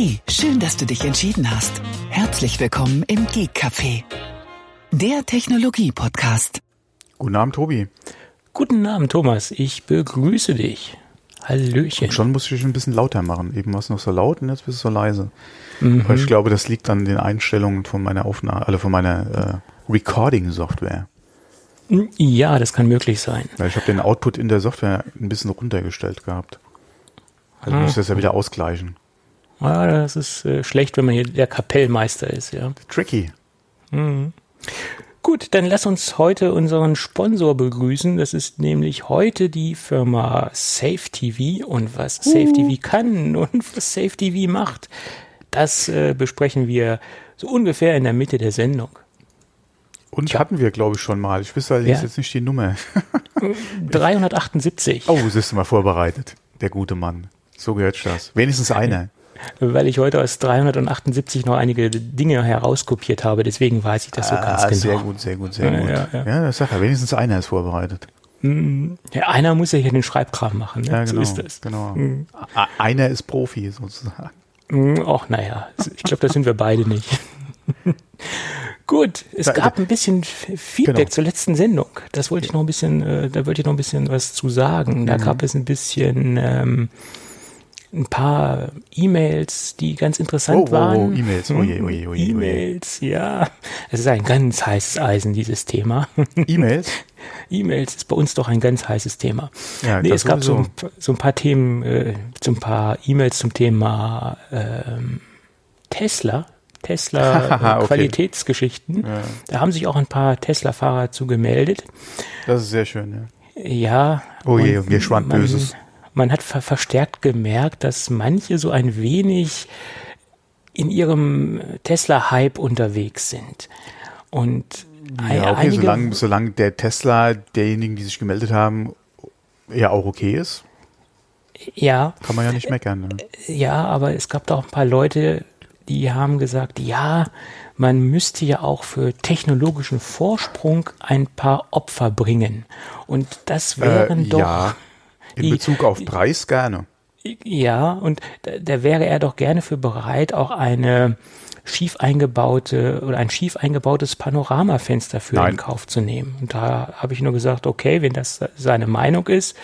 Hey, schön, dass du dich entschieden hast. Herzlich willkommen im Geek Café, der Technologie-Podcast. Guten Abend, Tobi. Guten Abend, Thomas. Ich begrüße dich. Hallöchen. Und schon musste ich ein bisschen lauter machen. Eben war es noch so laut und jetzt bist du so leise. Mhm. Aber ich glaube, das liegt an den Einstellungen von meiner Aufnahme, also von meiner äh, Recording-Software. Ja, das kann möglich sein. Weil ich habe den Output in der Software ein bisschen runtergestellt gehabt. Also ah. muss ich das ja wieder ausgleichen. Ja, das ist äh, schlecht, wenn man hier der Kapellmeister ist, ja. Tricky. Mhm. Gut, dann lass uns heute unseren Sponsor begrüßen. Das ist nämlich heute die Firma Safe TV und was uh. Safe TV kann und was Safe TV macht, das äh, besprechen wir so ungefähr in der Mitte der Sendung. Und Tja. hatten wir, glaube ich, schon mal. Ich wüsste allerdings ja. jetzt nicht die Nummer. 378. Oh, siehst du mal vorbereitet. Der gute Mann. So gehört das. Wenigstens einer weil ich heute aus 378 noch einige Dinge herauskopiert habe. Deswegen weiß ich das so ah, ganz genau. Sehr gut, sehr gut, sehr gut. Ja, ja. ja das sagt er. Wenigstens einer ist vorbereitet. Mhm. Ja, einer muss ja hier den Schreibkram machen. Ne? Ja, genau, so ist das. Genau. Mhm. Einer ist Profi sozusagen. Mhm, ach, naja, ich glaube, das sind wir beide nicht. Gut, es gab ein bisschen Feedback genau. zur letzten Sendung. Das wollte ich noch ein bisschen, äh, da wollte ich noch ein bisschen was zu sagen. Da mhm. gab es ein bisschen ähm, ein paar E-Mails, die ganz interessant oh, oh, oh waren. Oh, E-Mails, oje, oje, oje. E-Mails, ja. Es ist ein ganz heißes Eisen, dieses Thema. E-Mails? E-Mails ist bei uns doch ein ganz heißes Thema. Ja, nee, es gab so ein, so ein, paar Themen, äh, so ein paar E-Mails zum Thema ähm, Tesla. Tesla okay. Qualitätsgeschichten. Ja. Da haben sich auch ein paar Tesla-Fahrer zu gemeldet. Das ist sehr schön, ja. Ja. Oh je, mir schwand Böses man hat ver verstärkt gemerkt, dass manche so ein wenig in ihrem Tesla-Hype unterwegs sind. Und ja, okay, solange, solange der Tesla derjenigen, die sich gemeldet haben, ja auch okay ist. Ja. Kann man ja nicht meckern. Ne? Ja, aber es gab da auch ein paar Leute, die haben gesagt, ja, man müsste ja auch für technologischen Vorsprung ein paar Opfer bringen. Und das wären äh, doch. Ja in Bezug auf Preis gerne. Ja, und da, da wäre er doch gerne für bereit, auch eine schief eingebaute oder ein schief eingebautes Panoramafenster für Nein. in Kauf zu nehmen. Und da habe ich nur gesagt, okay, wenn das seine Meinung ist,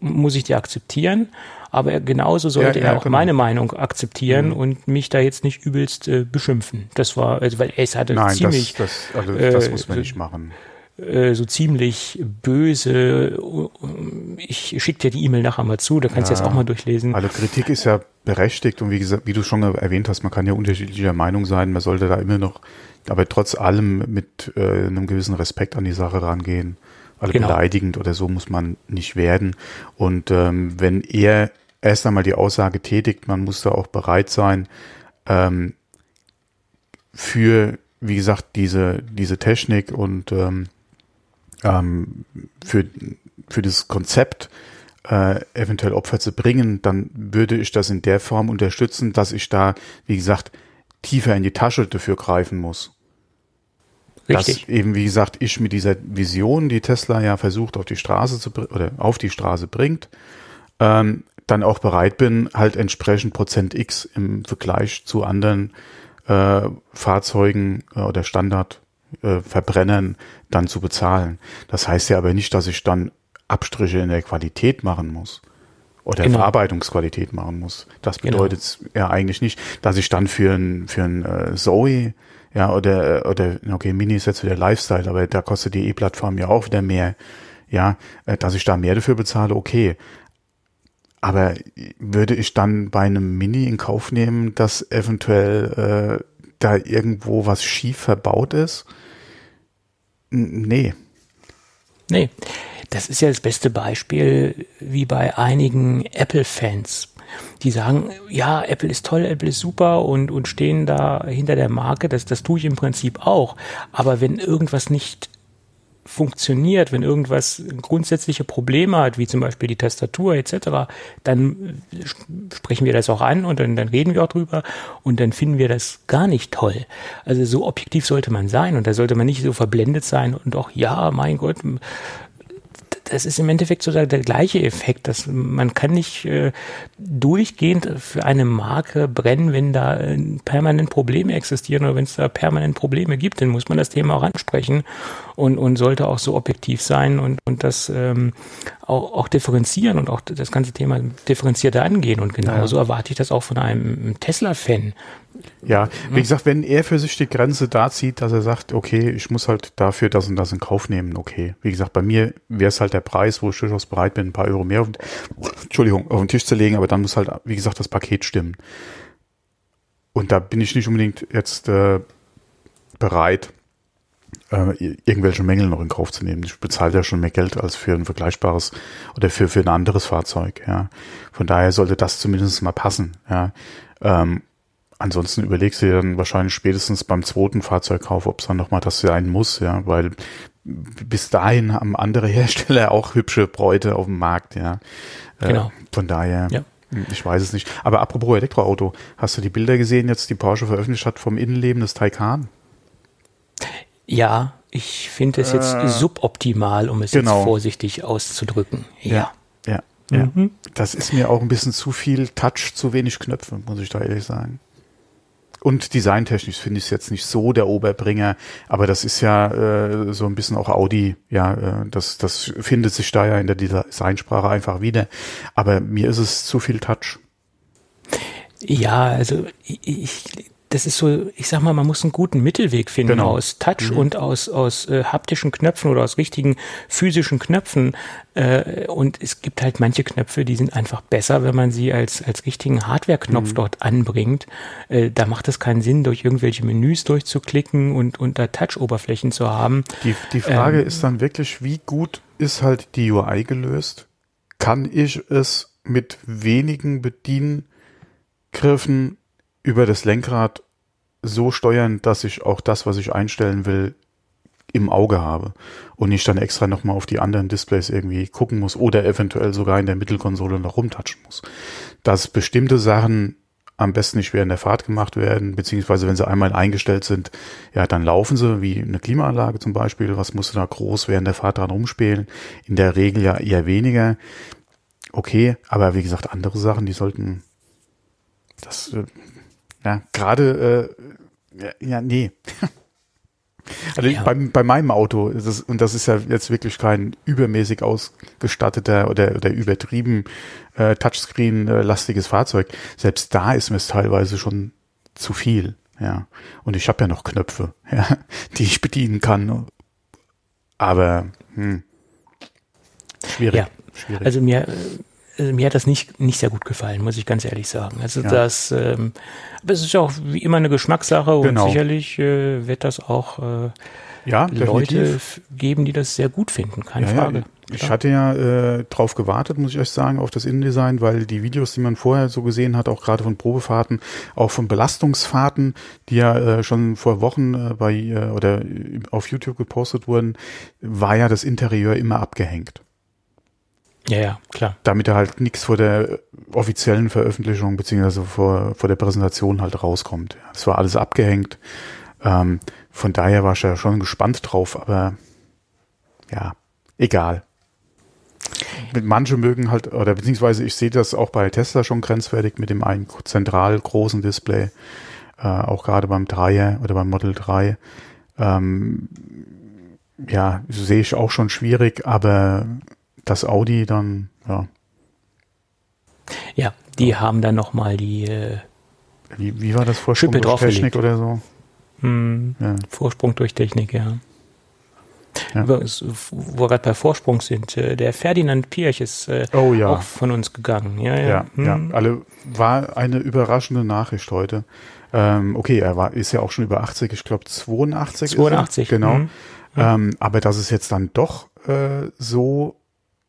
muss ich die akzeptieren. Aber genauso sollte ja, ja, er auch genau. meine Meinung akzeptieren mhm. und mich da jetzt nicht übelst äh, beschimpfen. Das war, also, weil es hatte Nein, ziemlich. Das, das, also, das äh, muss man nicht machen. Äh, so ziemlich böse. Ich schicke dir die E-Mail nachher mal zu, da kannst du ja, jetzt auch mal durchlesen. Also Kritik ist ja berechtigt und wie gesagt, wie du schon erwähnt hast, man kann ja unterschiedlicher Meinung sein, man sollte da immer noch, aber trotz allem mit äh, einem gewissen Respekt an die Sache rangehen. Alle genau. beleidigend oder so muss man nicht werden. Und ähm, wenn er erst einmal die Aussage tätigt, man muss da auch bereit sein, ähm, für, wie gesagt, diese, diese Technik und ähm, ähm, für, für das Konzept äh, eventuell Opfer zu bringen, dann würde ich das in der Form unterstützen, dass ich da, wie gesagt, tiefer in die Tasche dafür greifen muss. Richtig. Dass eben, wie gesagt, ich mit dieser Vision, die Tesla ja versucht auf die Straße zu oder auf die Straße bringt, ähm, dann auch bereit bin, halt entsprechend Prozent X im Vergleich zu anderen äh, Fahrzeugen äh, oder Standard äh, Verbrennern dann zu bezahlen. Das heißt ja aber nicht, dass ich dann Abstriche in der Qualität machen muss oder genau. Verarbeitungsqualität machen muss. Das bedeutet genau. ja eigentlich nicht, dass ich dann für ein für ein äh, Zoe ja oder oder okay Mini ist jetzt wieder Lifestyle, aber da kostet die E-Plattform ja auch wieder mehr. Ja, äh, dass ich da mehr dafür bezahle, okay. Aber würde ich dann bei einem Mini in Kauf nehmen, dass eventuell äh, da irgendwo was schief verbaut ist? Nee. Nee. Das ist ja das beste Beispiel wie bei einigen Apple-Fans. Die sagen, ja, Apple ist toll, Apple ist super und, und stehen da hinter der Marke. Das, das tue ich im Prinzip auch. Aber wenn irgendwas nicht funktioniert, wenn irgendwas grundsätzliche Probleme hat, wie zum Beispiel die Tastatur etc., dann sprechen wir das auch an und dann, dann reden wir auch drüber und dann finden wir das gar nicht toll. Also so objektiv sollte man sein und da sollte man nicht so verblendet sein und auch, ja, mein Gott, das ist im Endeffekt so der, der gleiche Effekt, dass man kann nicht äh, durchgehend für eine Marke brennen, wenn da äh, permanent Probleme existieren oder wenn es da permanent Probleme gibt, dann muss man das Thema auch ansprechen und, und sollte auch so objektiv sein und, und das ähm, auch, auch differenzieren und auch das ganze Thema differenzierter angehen. Und genauso ja. erwarte ich das auch von einem Tesla-Fan. Ja, wie gesagt, wenn er für sich die Grenze da zieht, dass er sagt, okay, ich muss halt dafür das und das in Kauf nehmen, okay. Wie gesagt, bei mir wäre es halt der Preis, wo ich durchaus bereit bin, ein paar Euro mehr auf, Entschuldigung, auf den Tisch zu legen, aber dann muss halt, wie gesagt, das Paket stimmen. Und da bin ich nicht unbedingt jetzt äh, bereit, äh, irgendwelche Mängel noch in Kauf zu nehmen. Ich bezahle ja schon mehr Geld als für ein vergleichbares oder für, für ein anderes Fahrzeug, ja. Von daher sollte das zumindest mal passen, ja. Ähm, ansonsten überlegst du dir dann wahrscheinlich spätestens beim zweiten Fahrzeugkauf, ob es dann nochmal das sein muss, ja, weil bis dahin haben andere Hersteller auch hübsche Bräute auf dem Markt, ja. Äh, genau. Äh, von daher. Ja. Ich weiß es nicht. Aber apropos Elektroauto, hast du die Bilder gesehen, jetzt die Porsche veröffentlicht hat vom Innenleben des Taycan? Ja, ich finde es jetzt äh, suboptimal, um es genau. jetzt vorsichtig auszudrücken. Ja. Ja, ja, ja. Mhm. Das ist mir auch ein bisschen zu viel Touch, zu wenig Knöpfe, muss ich da ehrlich sagen. Und designtechnisch finde ich es jetzt nicht so der Oberbringer, aber das ist ja äh, so ein bisschen auch Audi, ja, äh, das, das findet sich da ja in der Designsprache einfach wieder. Aber mir ist es zu viel Touch. Ja, also ich, das ist so, ich sag mal, man muss einen guten Mittelweg finden genau. aus Touch mhm. und aus, aus äh, haptischen Knöpfen oder aus richtigen physischen Knöpfen. Äh, und es gibt halt manche Knöpfe, die sind einfach besser, wenn man sie als, als richtigen Hardware-Knopf mhm. dort anbringt. Äh, da macht es keinen Sinn, durch irgendwelche Menüs durchzuklicken und, da Touch-Oberflächen zu haben. Die, die Frage ähm, ist dann wirklich, wie gut ist halt die UI gelöst? Kann ich es mit wenigen Bediengriffen über das Lenkrad so steuern, dass ich auch das, was ich einstellen will, im Auge habe und nicht dann extra nochmal auf die anderen Displays irgendwie gucken muss oder eventuell sogar in der Mittelkonsole noch rumtatschen muss. Dass bestimmte Sachen am besten nicht während der Fahrt gemacht werden, beziehungsweise wenn sie einmal eingestellt sind, ja, dann laufen sie, wie eine Klimaanlage zum Beispiel. Was musst du da groß während der Fahrt dran rumspielen? In der Regel ja eher weniger. Okay, aber wie gesagt, andere Sachen, die sollten, das äh, ja, gerade, äh, ja, nee. Also ja. bei, bei meinem Auto, ist es, und das ist ja jetzt wirklich kein übermäßig ausgestatteter oder, oder übertrieben äh, Touchscreen-lastiges Fahrzeug, selbst da ist mir es teilweise schon zu viel. Ja. Und ich habe ja noch Knöpfe, ja, die ich bedienen kann. Aber hm, schwierig. Ja. schwierig. Also mir also mir hat das nicht, nicht sehr gut gefallen, muss ich ganz ehrlich sagen. Also ja. das, ähm, aber es ist auch wie immer eine Geschmackssache genau. und sicherlich äh, wird das auch äh, ja, Leute geben, die das sehr gut finden, keine ja, Frage. Ja. Ich hatte ja äh, drauf gewartet, muss ich euch sagen, auf das Innendesign, weil die Videos, die man vorher so gesehen hat, auch gerade von Probefahrten, auch von Belastungsfahrten, die ja äh, schon vor Wochen äh, bei äh, oder auf YouTube gepostet wurden, war ja das Interieur immer abgehängt. Ja, ja, klar. Damit er halt nichts vor der offiziellen Veröffentlichung beziehungsweise vor, vor der Präsentation halt rauskommt. Das war alles abgehängt. Ähm, von daher war ich ja schon gespannt drauf, aber ja, egal. Manche mögen halt, oder beziehungsweise ich sehe das auch bei Tesla schon grenzwertig mit dem einen zentral großen Display, äh, auch gerade beim Dreier oder beim Model 3. Ähm, ja, sehe ich auch schon schwierig, aber das Audi dann, ja. Ja, die ja. haben dann nochmal die äh, wie, wie war das Vorsprung durch Technik oder so? Hm, ja. Vorsprung durch Technik, ja. ja. Übrigens, wo wir gerade bei Vorsprung sind, äh, der Ferdinand Pirch ist äh, oh, ja. auch von uns gegangen. Ja, ja. Ja, hm. ja, alle war eine überraschende Nachricht heute. Ähm, okay, er war, ist ja auch schon über 80, ich glaube 82. 82, genau. Hm. Ähm, aber dass es jetzt dann doch äh, so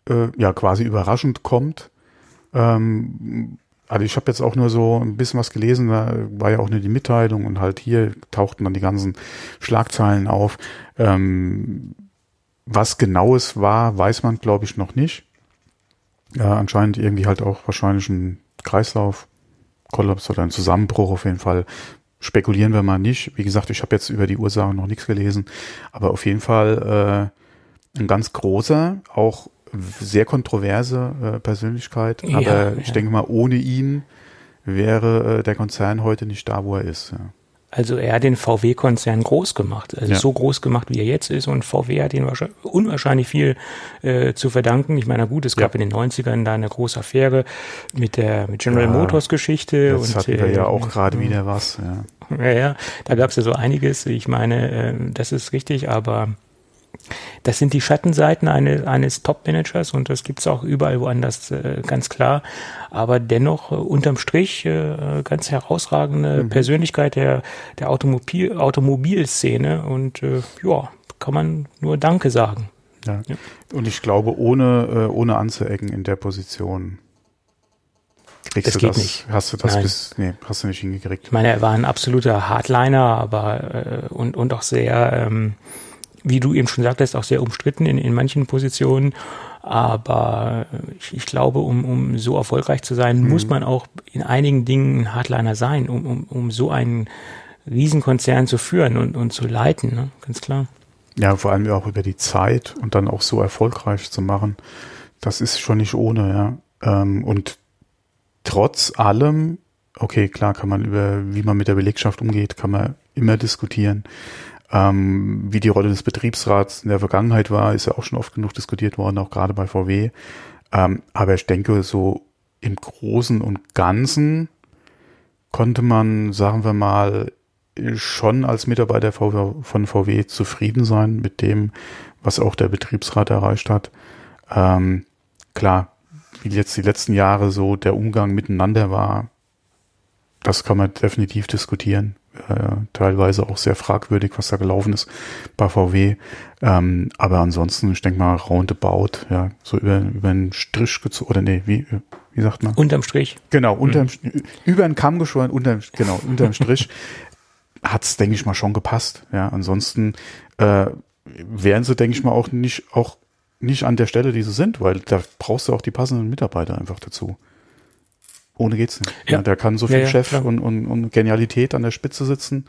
äh, ja quasi überraschend kommt. Ähm, also ich habe jetzt auch nur so ein bisschen was gelesen, da war ja auch nur die Mitteilung und halt hier tauchten dann die ganzen Schlagzeilen auf. Ähm, was genau es war, weiß man glaube ich noch nicht. Ja, anscheinend irgendwie halt auch wahrscheinlich ein Kreislauf, Kollaps oder ein Zusammenbruch auf jeden Fall. Spekulieren wir mal nicht. Wie gesagt, ich habe jetzt über die Ursachen noch nichts gelesen, aber auf jeden Fall äh, ein ganz großer, auch sehr kontroverse äh, Persönlichkeit, Ja, aber ich ja. denke mal, ohne ihn wäre äh, der Konzern heute nicht da, wo er ist. Ja. Also er hat den VW-Konzern groß gemacht, also so groß gemacht, wie er jetzt ist. Und VW hat ihm wahrscheinlich unwahrscheinlich viel äh, zu verdanken. Ich meine, gut, es gab in den 90ern da eine große Affäre mit der mit General Motors Geschichte. Jetzt und, hatten wir ja äh, auch gerade wieder was. Ja. Ja, ja, da gab es ja so einiges. Ich meine, äh, das ist richtig, aber das sind die Schattenseiten eines, eines Top-Managers und das gibt's auch überall woanders, äh, ganz klar. Aber dennoch äh, unterm Strich äh, ganz herausragende Persönlichkeit der, der Automobil, Automobilszene und äh, ja, kann man nur Danke sagen. Ja. Ja. Und ich glaube, ohne, äh, ohne anzuecken in der Position kriegst Das du geht das. nicht. Hast du das Nein. bis, nee, hast du nicht hingekriegt. Ich meine, er war ein absoluter Hardliner, aber äh, und, und auch sehr, ähm, wie du eben schon sagtest, auch sehr umstritten in, in manchen Positionen. Aber ich, ich glaube, um, um so erfolgreich zu sein, muss man auch in einigen Dingen ein Hardliner sein, um, um, um so einen Riesenkonzern zu führen und, und zu leiten, ne? ganz klar. Ja, vor allem auch über die Zeit und dann auch so erfolgreich zu machen. Das ist schon nicht ohne, ja. Ähm, und trotz allem, okay, klar kann man über, wie man mit der Belegschaft umgeht, kann man immer diskutieren. Ähm, wie die Rolle des Betriebsrats in der Vergangenheit war, ist ja auch schon oft genug diskutiert worden, auch gerade bei VW. Ähm, aber ich denke, so im Großen und Ganzen konnte man, sagen wir mal, schon als Mitarbeiter von VW zufrieden sein mit dem, was auch der Betriebsrat erreicht hat. Ähm, klar, wie jetzt die letzten Jahre so der Umgang miteinander war, das kann man definitiv diskutieren. Äh, teilweise auch sehr fragwürdig, was da gelaufen ist bei VW. Ähm, aber ansonsten, ich denke mal, roundabout, ja, so über, über einen Strich gezogen, oder nee, wie, wie sagt man? Unterm Strich. Genau, unterm, über den Kamm geschoren, unterm, genau, unterm Strich hat's, denke ich mal, schon gepasst. Ja, ansonsten äh, wären sie, denke ich mal, auch nicht, auch nicht an der Stelle, die sie sind, weil da brauchst du auch die passenden Mitarbeiter einfach dazu. Ohne geht's nicht. Ja, Ja. der kann so viel ja, Chef und, und, und Genialität an der Spitze sitzen,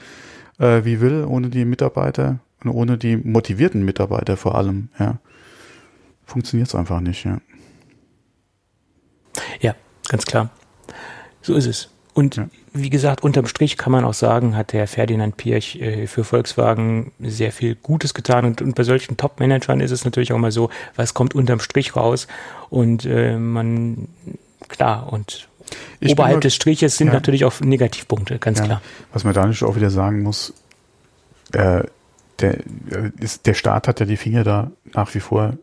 äh, wie will, ohne die Mitarbeiter und ohne die motivierten Mitarbeiter vor allem, ja. Funktioniert's einfach nicht, ja. Ja, ganz klar. So ist es. Und Ja. wie gesagt, unterm Strich kann man auch sagen, hat der Ferdinand Pirch äh, für Volkswagen sehr viel Gutes getan. Und, und bei solchen Top-Managern ist es natürlich auch mal so, was kommt unterm Strich raus. Und äh, man, klar, und Ich oberhalb des Striches sind Ja. natürlich auch Negativpunkte, ganz Ja. klar. Was man da nicht auch wieder sagen muss, äh, der, äh, ist, der Staat hat ja die Finger da nach wie vor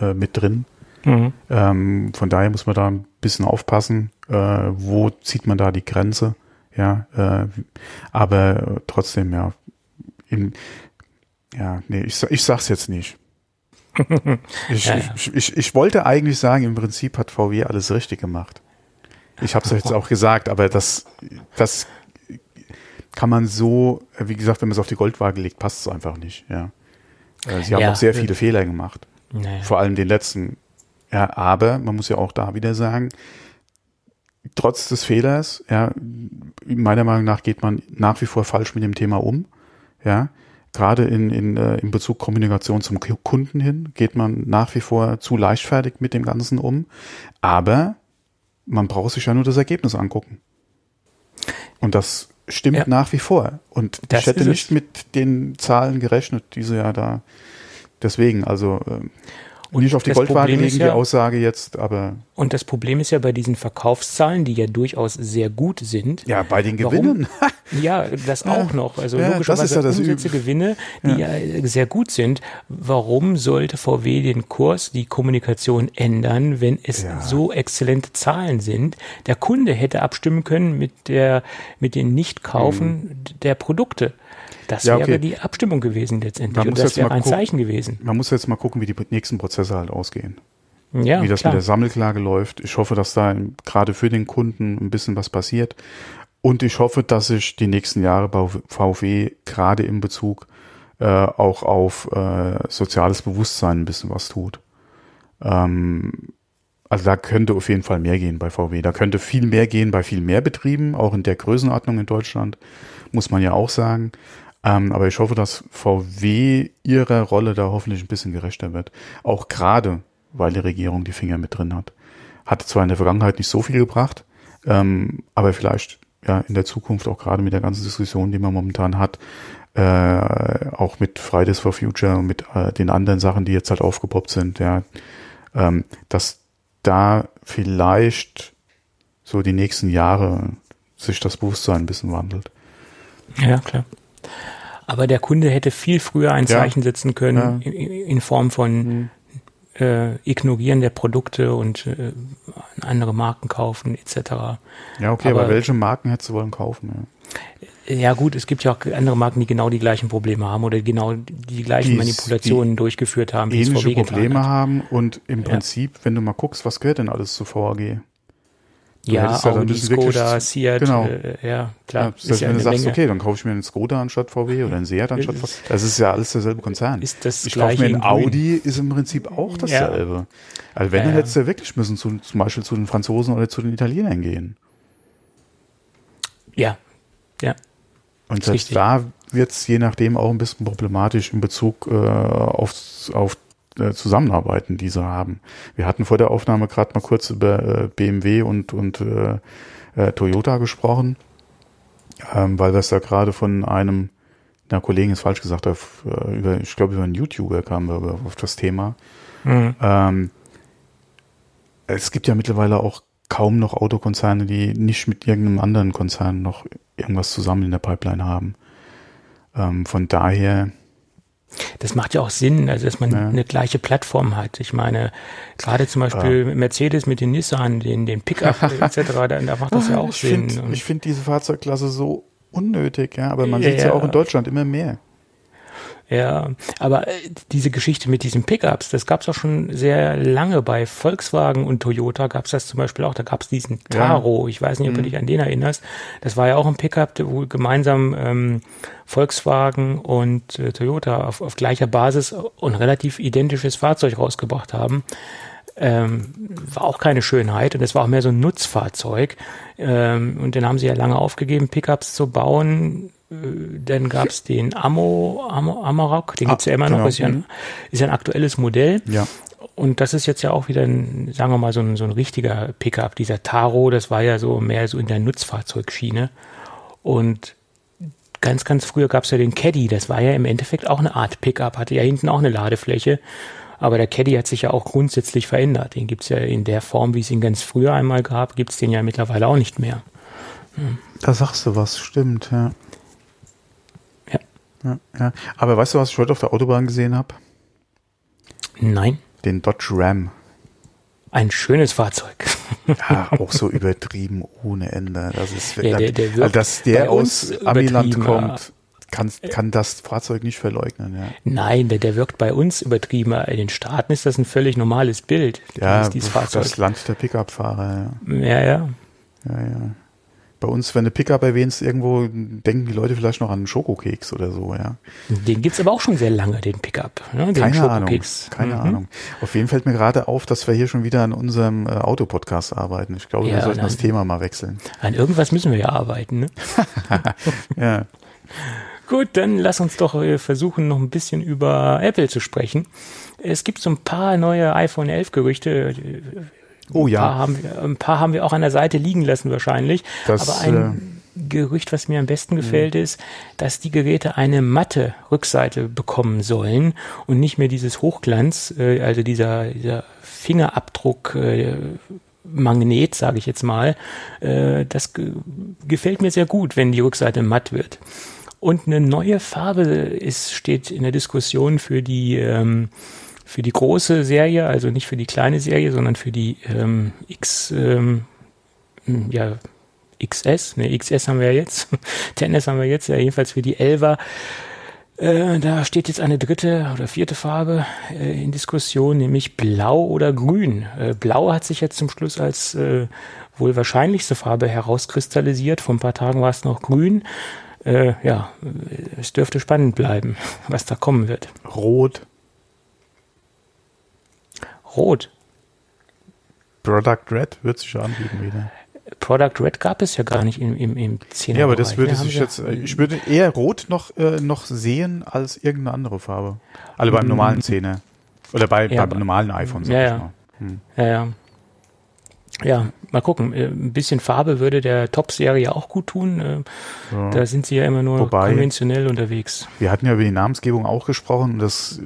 äh, mit drin. Mhm. Ähm, von daher muss man da ein bisschen aufpassen, äh, wo zieht man da die Grenze. Ja, äh, aber trotzdem, ja, im, ja, nee, ich, ich sag's jetzt nicht. Ich, Ja, ja. Ich, ich, ich wollte eigentlich sagen, im Prinzip hat VW alles richtig gemacht. Ich habe es jetzt auch gesagt, aber das, das kann man so, wie gesagt, wenn man es auf die Goldwaage legt, passt es einfach nicht. Ja. Äh, Sie haben Ja. auch sehr viele Fehler gemacht. Naja. Vor allem den letzten. Ja, aber man muss ja auch da wieder sagen, trotz des Fehlers, ja, meiner Meinung nach geht man nach wie vor falsch mit dem Thema um. Ja, gerade in, in, äh, in Bezug Kommunikation zum Kunden hin geht man nach wie vor zu leichtfertig mit dem Ganzen um. Aber man braucht sich ja nur das Ergebnis angucken. Und das stimmt Ja. nach wie vor. Und Das ich hätte nicht mit den Zahlen gerechnet, die sie ja da. Deswegen, also ähm, nicht auf die Goldwaage legen, die ja- Aussage jetzt, aber Und das Problem ist ja bei diesen Verkaufszahlen, die ja durchaus sehr gut sind. ja, bei den Warum? Gewinnen. Ja, das Ja. auch noch. Also Ja, das logischerweise ist ja das Umsätze, Gewinne, die ja. sehr gut sind. Warum sollte VW den Kurs, die Kommunikation ändern, wenn es so exzellente Zahlen sind? Der Kunde hätte abstimmen können mit der, mit den Nichtkaufen der Produkte. Das. Ja, okay. wäre die Abstimmung gewesen letztendlich. Man Und das wäre ein. Zeichen gewesen. Man muss jetzt mal gucken, wie die nächsten Prozesse halt ausgehen. Ja, wie das klar. mit der Sammelklage läuft. Ich hoffe, dass da gerade für den Kunden ein bisschen was passiert. Und ich hoffe, dass sich die nächsten Jahre bei VW gerade in Bezug äh, auch auf äh, soziales Bewusstsein ein bisschen was tut. Ähm, also da könnte auf jeden Fall mehr gehen bei VW. Da könnte viel mehr gehen bei viel mehr Betrieben, auch in der Größenordnung in Deutschland, muss man ja auch sagen. Ähm, aber ich hoffe, dass VW ihrer Rolle da hoffentlich ein bisschen gerechter wird. Auch gerade, weil die Regierung die Finger mit drin hat. Hat zwar in der Vergangenheit nicht so viel gebracht, ähm, aber vielleicht ja in der Zukunft auch gerade mit der ganzen Diskussion, die man momentan hat, äh, auch mit Fridays for Future und mit äh, den anderen Sachen, die jetzt halt aufgepoppt sind, ja, ähm, dass da vielleicht so die nächsten Jahre sich das Bewusstsein ein bisschen wandelt. Ja, klar. Aber der Kunde hätte viel früher ein Zeichen setzen können in, in, Form von mhm. äh, Ignorieren der Produkte und äh, andere Marken kaufen etc. Ja, okay, aber, aber welche Marken hättest du wollen kaufen? Ja. Gut, es gibt ja auch andere Marken, die genau die gleichen Probleme haben oder genau die gleichen die Manipulationen durchgeführt haben, wie ähnliche es VW Probleme haben und im Prinzip, ja. wenn du mal guckst, was gehört denn alles zu VAG? Du ja, Audi, Skoda, Seat, genau. Äh, ja, klar. Ja, das heißt, ja wenn du sagst, Menge. okay, dann kaufe ich mir einen Skoda anstatt VW oder einen Seat anstatt VW. Das ist ja alles derselbe Konzern. Ist das ich kaufe mir einen Audi, ist im Prinzip auch dasselbe. Ja. Also wenn, dann hättest du ja wirklich müssen zu, zum Beispiel zu den Franzosen oder zu den Italienern gehen. Ja, ja. Und selbst da wird es je nachdem auch ein bisschen problematisch in Bezug äh, auf, auf äh, Zusammenarbeiten, die sie haben. Wir hatten vor der Aufnahme gerade mal kurz über äh, BMW und, und äh, äh, Toyota gesprochen, ähm, weil das da gerade von einem, na Kollegen ist falsch gesagt, auf, äh, über, ich glaube über einen YouTuber kam wir auf das Thema. Mhm. Ähm, es gibt ja mittlerweile auch kaum noch Autokonzerne, die nicht mit irgendeinem anderen Konzern noch irgendwas zusammen in der Pipeline haben. Ähm, von daher. Das macht ja auch Sinn, also dass man ja. eine gleiche Plattform hat. Ich meine, gerade zum Beispiel ja. Mercedes mit den Nissan, den, den Pickup etc., da, da macht das ja auch ich Sinn. Find, ich finde diese Fahrzeugklasse so unnötig, ja, aber man ja, sieht es ja auch in Deutschland immer mehr. Ja, aber äh, diese Geschichte mit diesen Pickups, das gab es auch schon sehr lange bei Volkswagen und Toyota gab es das zum Beispiel auch. Da gab es diesen Taro, ja. ich weiß nicht, ob du mhm. dich an den erinnerst. Das war ja auch ein Pickup, wo gemeinsam ähm, Volkswagen und äh, Toyota auf, auf gleicher Basis und relativ identisches Fahrzeug rausgebracht haben. Ähm, war auch keine Schönheit und es war auch mehr so ein Nutzfahrzeug. Ähm, und dann haben sie ja lange aufgegeben, Pickups zu bauen dann gab es den Amo, Amo, Amarok, den gibt's ja immer genau. noch, ist ja, ein, ist ja ein aktuelles Modell. Ja. Und das ist jetzt ja auch wieder ein, sagen wir mal, so ein, so ein richtiger Pickup. Dieser Taro, das war ja so mehr so in der Nutzfahrzeugschiene. Und ganz, ganz früher gab's ja den Caddy, das war ja im Endeffekt auch eine Art Pickup, hatte ja hinten auch eine Ladefläche. Aber der Caddy hat sich ja auch grundsätzlich verändert. Den gibt's ja in der Form, wie es ihn ganz früher einmal gab, gibt's den ja mittlerweile auch nicht mehr. Hm. Da sagst du was, stimmt, ja. Ja, ja. Aber weißt du, was ich heute auf der Autobahn gesehen habe? Nein. Den Dodge Ram. Ein schönes Fahrzeug. Ja, auch so übertrieben ohne Ende. Das ist, ja, der, der also, dass der aus Amiland kommt, kann, kann das Fahrzeug nicht verleugnen. Ja. Nein, der, der wirkt bei uns übertrieben. In den Staaten ist das ein völlig normales Bild. Ja, dieses Fahrzeug. das Land der Pickup-Fahrer. Ja. ja, ja. Ja, ja bei uns, wenn du Pickup erwähnst, irgendwo denken die Leute vielleicht noch an einen Schokokeks oder so, ja. Den gibt's aber auch schon sehr lange, den Pickup. Ne? Den keine Ahnung. Keine mhm. Ahnung. Auf jeden Fall fällt mir gerade auf, dass wir hier schon wieder an unserem äh, Autopodcast arbeiten. Ich glaube, ja, wir sollten nein. das Thema mal wechseln. An irgendwas müssen wir ja arbeiten, ne? ja. Gut, dann lass uns doch äh, versuchen, noch ein bisschen über Apple zu sprechen. Es gibt so ein paar neue iPhone 11 Gerüchte. Oh ja. Ein paar, haben wir, ein paar haben wir auch an der Seite liegen lassen wahrscheinlich. Das, Aber ein äh, Gerücht, was mir am besten gefällt, ja. ist, dass die Geräte eine matte Rückseite bekommen sollen und nicht mehr dieses Hochglanz, äh, also dieser, dieser Fingerabdruck. Äh, Magnet, sage ich jetzt mal, äh, das ge gefällt mir sehr gut, wenn die Rückseite matt wird. Und eine neue Farbe ist, steht in der Diskussion für die ähm, für die große Serie, also nicht für die kleine Serie, sondern für die ähm, X, ähm, ja, XS, ne, XS haben wir ja jetzt, 10S haben wir jetzt, ja, jedenfalls für die 11er. Äh, da steht jetzt eine dritte oder vierte Farbe äh, in Diskussion, nämlich Blau oder Grün. Äh, Blau hat sich jetzt zum Schluss als äh, wohl wahrscheinlichste Farbe herauskristallisiert. Vor ein paar Tagen war es noch Grün. Äh, ja, es dürfte spannend bleiben, was da kommen wird. Rot. Rot. Product Red wird sich anbieten wieder. Product Red gab es ja gar nicht im, im, im 10 Ja, aber das würde sich jetzt, ich würde eher Rot noch, äh, noch sehen als irgendeine andere Farbe. Also beim normalen 10er. Oder bei, ja, beim normalen iPhone, sag ja, ich mal. Hm. Ja, ja. Ja, mal gucken. Äh, ein bisschen Farbe würde der Top-Serie auch gut tun. Äh. Da sind sie ja immer nur Wobei, konventionell unterwegs. Wir hatten ja über die Namensgebung auch gesprochen. Das,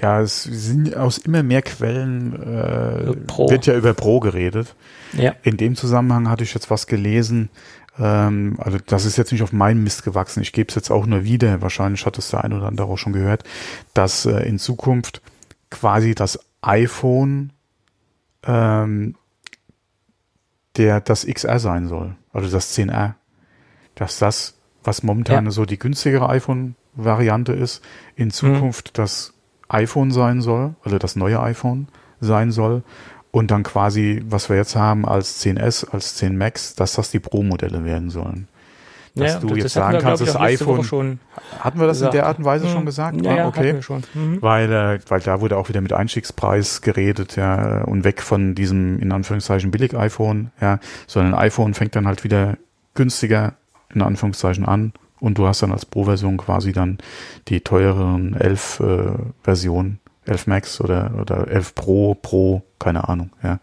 ja, es sind aus immer mehr Quellen äh, wird ja über Pro geredet. Ja. In dem Zusammenhang hatte ich jetzt was gelesen. Ähm, also das ist jetzt nicht auf meinen Mist gewachsen. Ich gebe es jetzt auch nur wieder. Wahrscheinlich hat es der ein oder andere auch schon gehört, dass äh, in Zukunft quasi das iPhone ähm, der das XR sein soll, also das 10R. Dass das, was momentan ja. so die günstigere iPhone-Variante ist, in Zukunft mhm. das iPhone sein soll, also das neue iPhone sein soll. Und dann quasi, was wir jetzt haben als 10S, als 10 Max, dass das die Pro-Modelle werden sollen dass ja, du jetzt sagen kannst, das iPhone. Schon hatten wir das gesagt. in der Art und Weise hm. schon gesagt? Ja, ah, okay. Ja. Mhm. Weil, äh, weil da wurde auch wieder mit Einstiegspreis geredet, ja, und weg von diesem, in Anführungszeichen, Billig-iPhone, ja, sondern ein iPhone fängt dann halt wieder günstiger, in Anführungszeichen, an und du hast dann als Pro-Version quasi dann die teureren 11 äh, Versionen, 11 Max oder, oder 11 Pro, Pro, keine Ahnung, ja.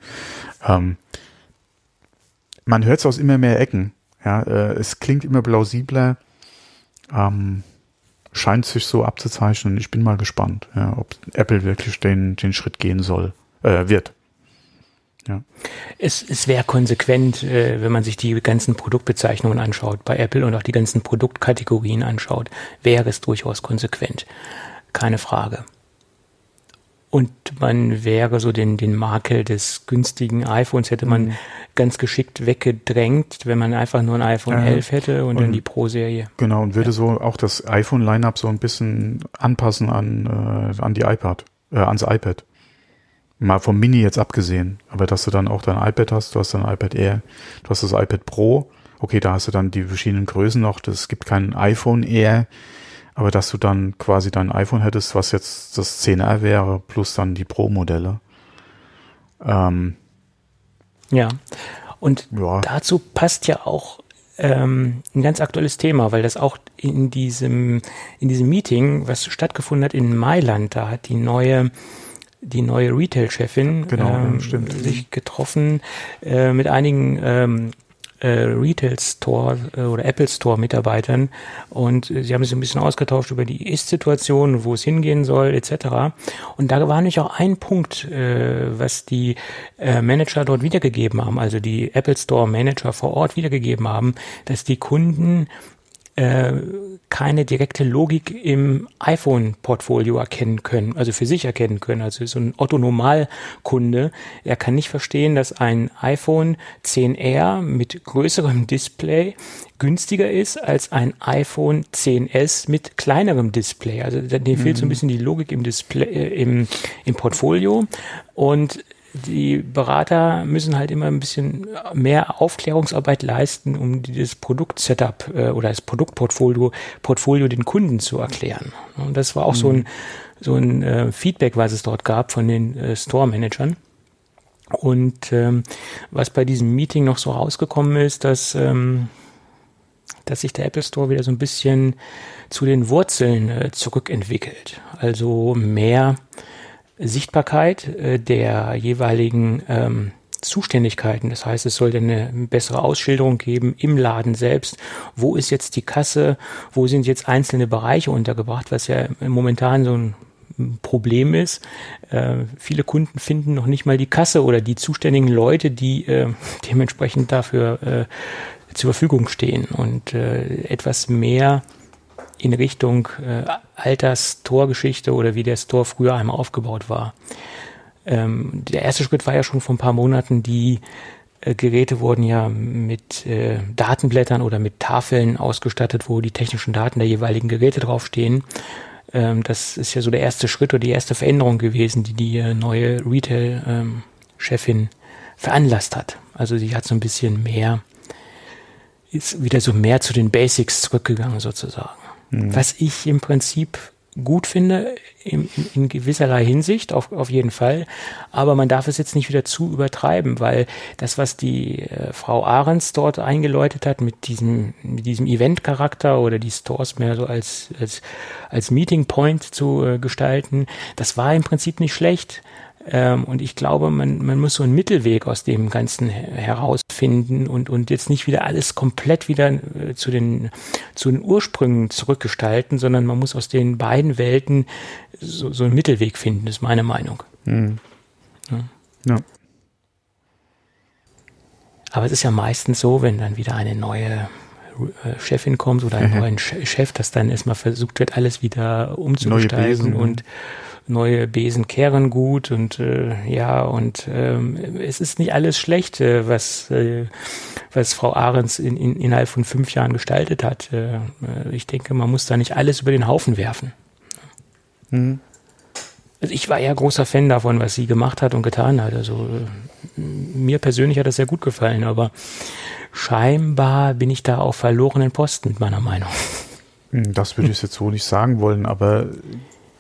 Ähm, man hört es aus immer mehr Ecken, ja, äh, es klingt immer plausibler, ähm, scheint sich so abzuzeichnen. Ich bin mal gespannt, ja, ob Apple wirklich den, den Schritt gehen soll, äh, wird. Ja. Es, es wäre konsequent, äh, wenn man sich die ganzen Produktbezeichnungen anschaut bei Apple und auch die ganzen Produktkategorien anschaut, wäre es durchaus konsequent. Keine Frage und man wäre so den, den Makel des günstigen iPhones hätte man mhm. ganz geschickt weggedrängt, wenn man einfach nur ein iPhone ja. 11 hätte und, und dann die Pro-Serie. Genau, und würde ja. so auch das iPhone-Lineup so ein bisschen anpassen an, äh, an die iPad, äh, ans iPad. Mal vom Mini jetzt abgesehen, aber dass du dann auch dein iPad hast, du hast dein iPad Air, du hast das iPad Pro, okay, da hast du dann die verschiedenen Größen noch, es gibt kein iPhone Air, aber dass du dann quasi dein iPhone hättest, was jetzt das 10R wäre, plus dann die Pro-Modelle. Ähm, ja. Und ja. dazu passt ja auch ähm, ein ganz aktuelles Thema, weil das auch in diesem, in diesem Meeting, was stattgefunden hat in Mailand, da hat die neue die neue Retail-Chefin genau, ähm, sich getroffen äh, mit einigen ähm, äh, Retail Store äh, oder Apple Store Mitarbeitern und äh, sie haben sich ein bisschen ausgetauscht über die Ist-Situation, wo es hingehen soll etc. Und da war nämlich auch ein Punkt, äh, was die äh, Manager dort wiedergegeben haben, also die Apple Store Manager vor Ort wiedergegeben haben, dass die Kunden äh, keine direkte Logik im iPhone-Portfolio erkennen können, also für sich erkennen können. Also so ein Otto-Normal-Kunde, er kann nicht verstehen, dass ein iPhone 10R mit größerem Display günstiger ist als ein iPhone 10s mit kleinerem Display. Also dem fehlt so ein mhm. bisschen die Logik im Display, äh, im, im Portfolio. Und die Berater müssen halt immer ein bisschen mehr Aufklärungsarbeit leisten, um dieses Produktsetup äh, oder das Produktportfolio Portfolio den Kunden zu erklären. Und das war auch mhm. so ein, so ein äh, Feedback, was es dort gab von den äh, Store-Managern. Und ähm, was bei diesem Meeting noch so rausgekommen ist, dass, ähm, dass sich der Apple Store wieder so ein bisschen zu den Wurzeln äh, zurückentwickelt. Also mehr Sichtbarkeit äh, der jeweiligen ähm, Zuständigkeiten. Das heißt, es sollte eine bessere Ausschilderung geben im Laden selbst. Wo ist jetzt die Kasse? Wo sind jetzt einzelne Bereiche untergebracht, was ja momentan so ein Problem ist. Äh, viele Kunden finden noch nicht mal die Kasse oder die zuständigen Leute, die äh, dementsprechend dafür äh, zur Verfügung stehen und äh, etwas mehr in Richtung äh, Alters-Torgeschichte oder wie der Store früher einmal aufgebaut war. Ähm, der erste Schritt war ja schon vor ein paar Monaten, die äh, Geräte wurden ja mit äh, Datenblättern oder mit Tafeln ausgestattet, wo die technischen Daten der jeweiligen Geräte draufstehen. Ähm, das ist ja so der erste Schritt oder die erste Veränderung gewesen, die die äh, neue Retail-Chefin ähm, veranlasst hat. Also sie hat so ein bisschen mehr, ist wieder so mehr zu den Basics zurückgegangen sozusagen. Mhm. Was ich im Prinzip gut finde, in, in gewisserlei Hinsicht, auf, auf jeden Fall. Aber man darf es jetzt nicht wieder zu übertreiben, weil das, was die äh, Frau Ahrens dort eingeläutet hat mit diesem, mit diesem Event-Charakter oder die Stores mehr so als, als, als Meeting Point zu äh, gestalten, das war im Prinzip nicht schlecht. Ähm, und ich glaube, man, man muss so einen Mittelweg aus dem Ganzen herausfinden und, und jetzt nicht wieder alles komplett wieder äh, zu den, zu den Ursprüngen zurückgestalten, sondern man muss aus den beiden Welten so, so einen Mittelweg finden, ist meine Meinung. Mhm. Ja. ja. Aber es ist ja meistens so, wenn dann wieder eine neue äh, Chefin kommt oder einen mhm. neuen Chef, dass dann erstmal versucht wird, alles wieder umzugestalten und neue Besen kehren gut und äh, ja und ähm, es ist nicht alles schlecht, äh, was äh, was Frau Ahrens in, in, innerhalb von fünf Jahren gestaltet hat. Äh, ich denke, man muss da nicht alles über den Haufen werfen. Mhm. Also ich war ja großer Fan davon, was sie gemacht hat und getan hat. Also äh, mir persönlich hat das sehr gut gefallen, aber scheinbar bin ich da auf verlorenen Posten meiner Meinung. Das würde ich jetzt so nicht sagen wollen, aber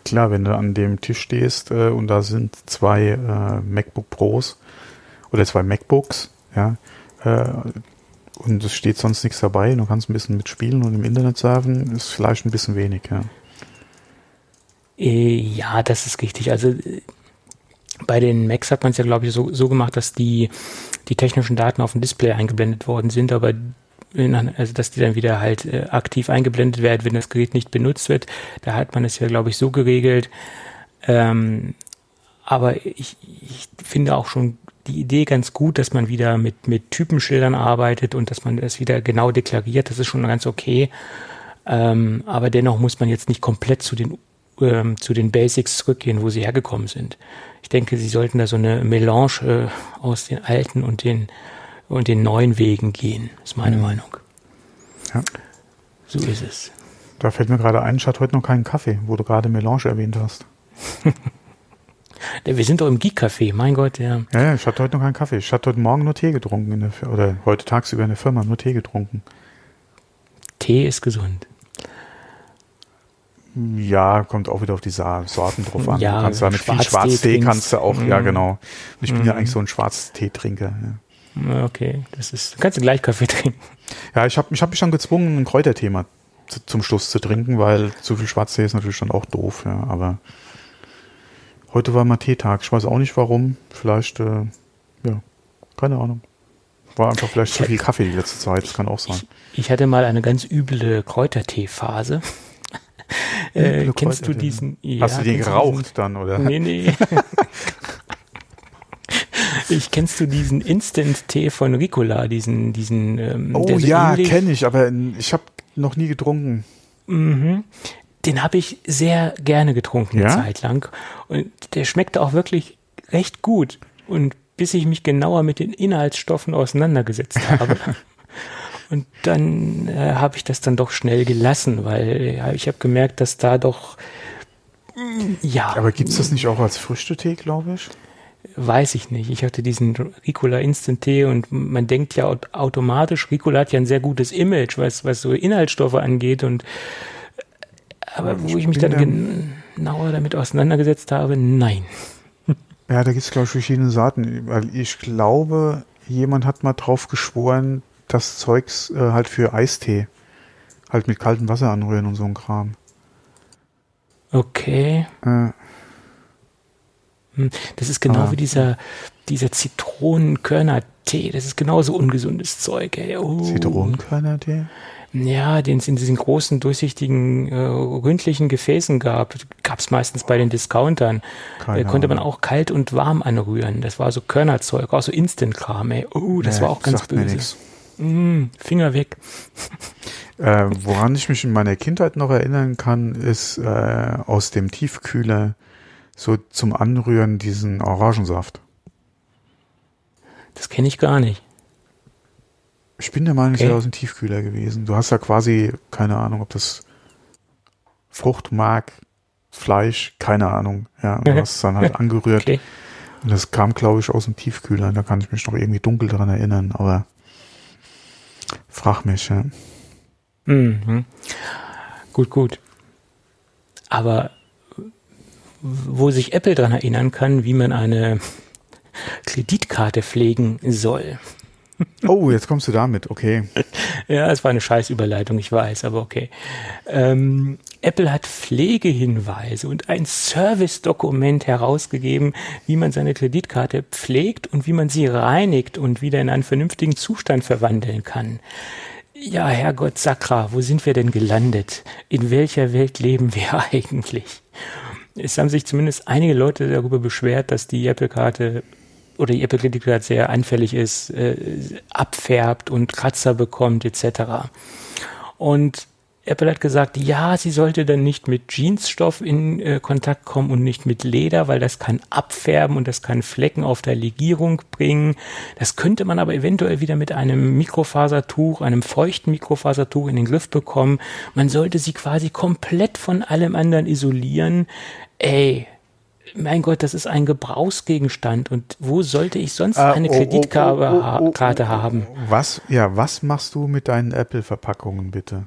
klar, wenn du an dem Tisch stehst äh, und da sind zwei äh, MacBook Pros oder zwei MacBooks, ja, äh, und es steht sonst nichts dabei, du kannst ein bisschen mitspielen und im Internet surfen, ist vielleicht ein bisschen wenig, ja. Äh, ja, das ist richtig. Also äh, bei den Macs hat man es ja, glaube ich, so, so gemacht, dass die, die technischen Daten auf dem Display eingeblendet worden sind, aber also dass die dann wieder halt äh, aktiv eingeblendet werden, wenn das Gerät nicht benutzt wird. Da hat man es ja, glaube ich, so geregelt. Ähm, aber ich, ich finde auch schon die Idee ganz gut, dass man wieder mit, mit Typenschildern arbeitet und dass man das wieder genau deklariert. Das ist schon ganz okay. Ähm, aber dennoch muss man jetzt nicht komplett zu den ähm, zu den Basics zurückgehen, wo sie hergekommen sind. Ich denke, sie sollten da so eine Melange äh, aus den alten und den und den neuen Wegen gehen, ist meine mhm. Meinung. Ja. So ist es. Da fällt mir gerade ein, ich hatte heute noch keinen Kaffee, wo du gerade Melange erwähnt hast. Wir sind doch im Geek-Café, mein Gott, ja. ja. Ja, ich hatte heute noch keinen Kaffee. Ich hatte heute Morgen nur Tee getrunken in der, oder heute tagsüber in der Firma nur Tee getrunken. Tee ist gesund. Ja, kommt auch wieder auf die Sorten drauf an. Ja, du kannst da mit viel Schwarztee kannst du auch, mm. ja mhm. genau. Ich bin ja mhm. eigentlich so ein Schwarztee-Trinker. Ja. Okay, das ist, kannst du gleich Kaffee trinken. Ja, ich habe ich hab mich schon gezwungen, ein Kräuterthema zu, zum Schluss zu trinken, weil zu viel Schwarztee ist natürlich dann auch doof, ja, aber heute war mal Teetag. Ich weiß auch nicht warum. Vielleicht, äh, ja, keine Ahnung. War einfach vielleicht ich zu viel Kaffee die letzte Zeit, das kann auch sein. Ich, ich hatte mal eine ganz üble Kräutertee-Phase. Äh, kennst du diesen? Ja, Hast du den geraucht diesen, dann, oder? Nee, nee. ich kennst du diesen Instant-Tee von Ricola, diesen, diesen. Ähm, oh ja, so kenne ich, aber ich habe noch nie getrunken. Mhm. Den habe ich sehr gerne getrunken ja? eine Zeit lang und der schmeckte auch wirklich recht gut. Und bis ich mich genauer mit den Inhaltsstoffen auseinandergesetzt habe. Und dann äh, habe ich das dann doch schnell gelassen, weil ja, ich habe gemerkt, dass da doch ja. Aber gibt es das nicht auch als Früchtetee, glaube ich? Weiß ich nicht. Ich hatte diesen Ricola Instant Tee und man denkt ja automatisch, Ricola hat ja ein sehr gutes Image, was, was so Inhaltsstoffe angeht und aber wo ich, ich mich dann genauer damit auseinandergesetzt habe, nein. Ja, da gibt es, glaube ich, verschiedene Sorten. Weil ich glaube, jemand hat mal drauf geschworen, das Zeugs äh, halt für Eistee. Halt mit kaltem Wasser anrühren und so ein Kram. Okay. Äh. Hm, das ist genau ah. wie dieser, dieser Zitronenkörner-Tee. Das ist genauso ungesundes Zeug. Ey. Oh. Zitronenkörner-Tee? Ja, den es in diesen großen, durchsichtigen, äh, ründlichen Gefäßen gab. Gab es meistens bei den Discountern. Da konnte man auch kalt und warm anrühren. Das war so Körnerzeug, auch so Instant-Kram. Oh, das nee, war auch ganz böse. Mm, Finger weg. Äh, woran ich mich in meiner Kindheit noch erinnern kann, ist äh, aus dem Tiefkühler so zum Anrühren diesen Orangensaft. Das kenne ich gar nicht. Ich bin der Meinung, okay. es wäre aus dem Tiefkühler gewesen. Du hast ja quasi, keine Ahnung, ob das Fruchtmark, Fleisch, keine Ahnung. Ja, du hast es dann halt angerührt. Okay. Und das kam, glaube ich, aus dem Tiefkühler. Da kann ich mich noch irgendwie dunkel dran erinnern, aber Frag mich, ja. Mhm. Gut, gut. Aber wo sich Apple daran erinnern kann, wie man eine Kreditkarte pflegen soll, Oh, jetzt kommst du damit, okay. Ja, es war eine Scheißüberleitung, ich weiß, aber okay. Ähm, Apple hat Pflegehinweise und ein Service-Dokument herausgegeben, wie man seine Kreditkarte pflegt und wie man sie reinigt und wieder in einen vernünftigen Zustand verwandeln kann. Ja, Herrgott Sakra, wo sind wir denn gelandet? In welcher Welt leben wir eigentlich? Es haben sich zumindest einige Leute darüber beschwert, dass die Apple-Karte oder die Apple-Kreditkarte sehr anfällig ist, äh, abfärbt und Kratzer bekommt etc. Und Apple hat gesagt, ja, sie sollte dann nicht mit Jeansstoff in äh, Kontakt kommen und nicht mit Leder, weil das kann abfärben und das kann Flecken auf der Legierung bringen. Das könnte man aber eventuell wieder mit einem Mikrofasertuch, einem feuchten Mikrofasertuch in den Griff bekommen. Man sollte sie quasi komplett von allem anderen isolieren. Ey, mein Gott, das ist ein Gebrauchsgegenstand und wo sollte ich sonst Ah, eine oh, oh, Kreditkarte oh, oh, oh, oh. haben? Was, ja, was machst du mit deinen Apple-Verpackungen bitte?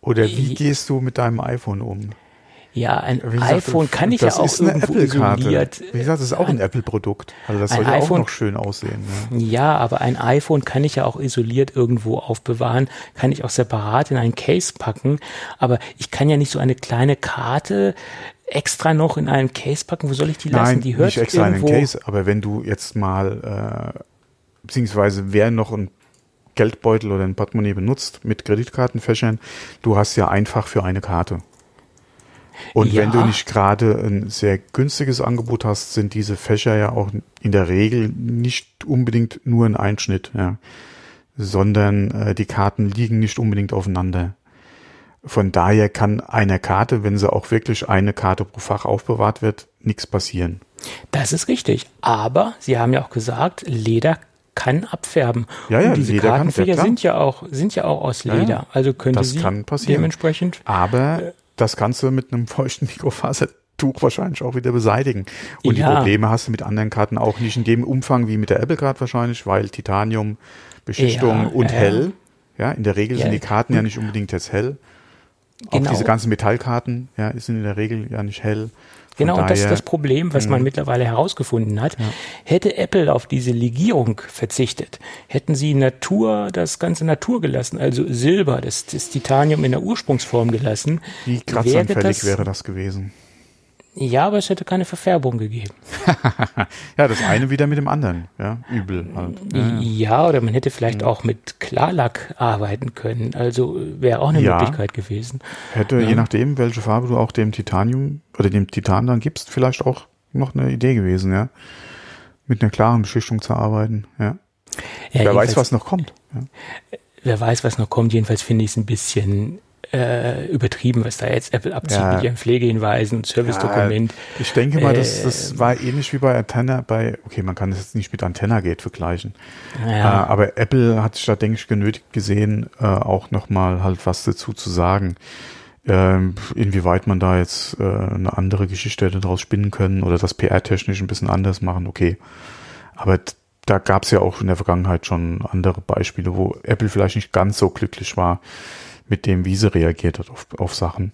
Oder wie Ich- gehst du mit deinem iPhone um? Ja, ein gesagt, iPhone kann ich ja auch ist eine irgendwo Apple-Karte. isoliert. Wie gesagt, das ist auch ein Apple-Produkt. Also das ein soll ja auch noch schön aussehen. Ja. Ja, aber ein iPhone kann ich ja auch isoliert irgendwo aufbewahren, kann ich auch separat in einen Case packen, aber ich kann ja nicht so eine kleine Karte extra noch in einen Case packen. Wo soll ich die lassen? Nein, die hört nicht extra in den irgendwo. Case, aber wenn du jetzt mal, äh, beziehungsweise wer noch ein Geldbeutel oder ein Portemonnaie benutzt mit Kreditkartenfächern, du hast ja einfach für eine Karte. Und Ja. wenn du nicht gerade ein sehr günstiges Angebot hast, sind diese Fächer ja auch in der Regel nicht unbedingt nur ein Einschnitt, ja, sondern äh, die Karten liegen nicht unbedingt aufeinander. Von daher kann einer Karte, wenn sie auch wirklich eine Karte pro Fach aufbewahrt wird, nichts passieren. Das ist richtig. Aber Sie haben ja auch gesagt, Leder kann abfärben. Ja, ja, Und diese Leder kann, ja, Kartenfächer sind ja auch sind ja auch aus Ja, Leder. Also könnte das sie kann passieren. dementsprechend Aber das kannst du mit einem feuchten Mikrofasertuch wahrscheinlich auch wieder beseitigen. Und die Ja. Probleme hast du mit anderen Karten auch nicht in dem Umfang wie mit der Apple Card wahrscheinlich, weil Titanium, Beschichtung Ja, und ja, hell. Ja, in der Regel Ja. sind die Karten ja nicht unbedingt jetzt hell. Auch Genau. diese ganzen Metallkarten, ja, sind in der Regel ja nicht hell. Genau, und das ist das Problem, was man mittlerweile herausgefunden hat. Hätte Apple auf diese Legierung verzichtet, hätten sie Natur, das ganze Natur gelassen, also Silber, das, das Titanium in der Ursprungsform gelassen, Wie kratzanfällig wäre das gewesen. Ja, aber es hätte keine Verfärbung gegeben. Ja, das eine wieder mit dem anderen, ja, übel halt. Ja, Ja, oder man hätte vielleicht auch mit Klarlack arbeiten können. Also wäre auch eine Ja. Möglichkeit gewesen. Hätte, je nachdem, welche Farbe du auch dem Titanium oder dem Titan dann gibst, vielleicht auch noch eine Idee gewesen, ja. Mit einer klaren Beschichtung zu arbeiten, ja. Ja, Wer weiß, was noch kommt. Ja. Wer weiß, was noch kommt. Jedenfalls finde ich es ein bisschen äh, übertrieben, was da jetzt Apple abzieht Ja. mit ihren Pflegehinweisen Servicedokument. Ich denke mal, das, das Äh, war ähnlich wie bei Antenna, bei, okay, man kann das jetzt nicht mit Antenna Gate vergleichen. Ja. Äh, aber Apple hat sich da, denke ich, genötigt gesehen, äh, auch nochmal halt was dazu zu sagen. Ähm, inwieweit man da jetzt äh, eine andere Geschichte hätte draus spinnen können oder das PR-technisch ein bisschen anders machen, okay. Aber da gab es ja auch in der Vergangenheit schon andere Beispiele, wo Apple vielleicht nicht ganz so glücklich war mit dem, wie sie reagiert hat auf, auf Sachen.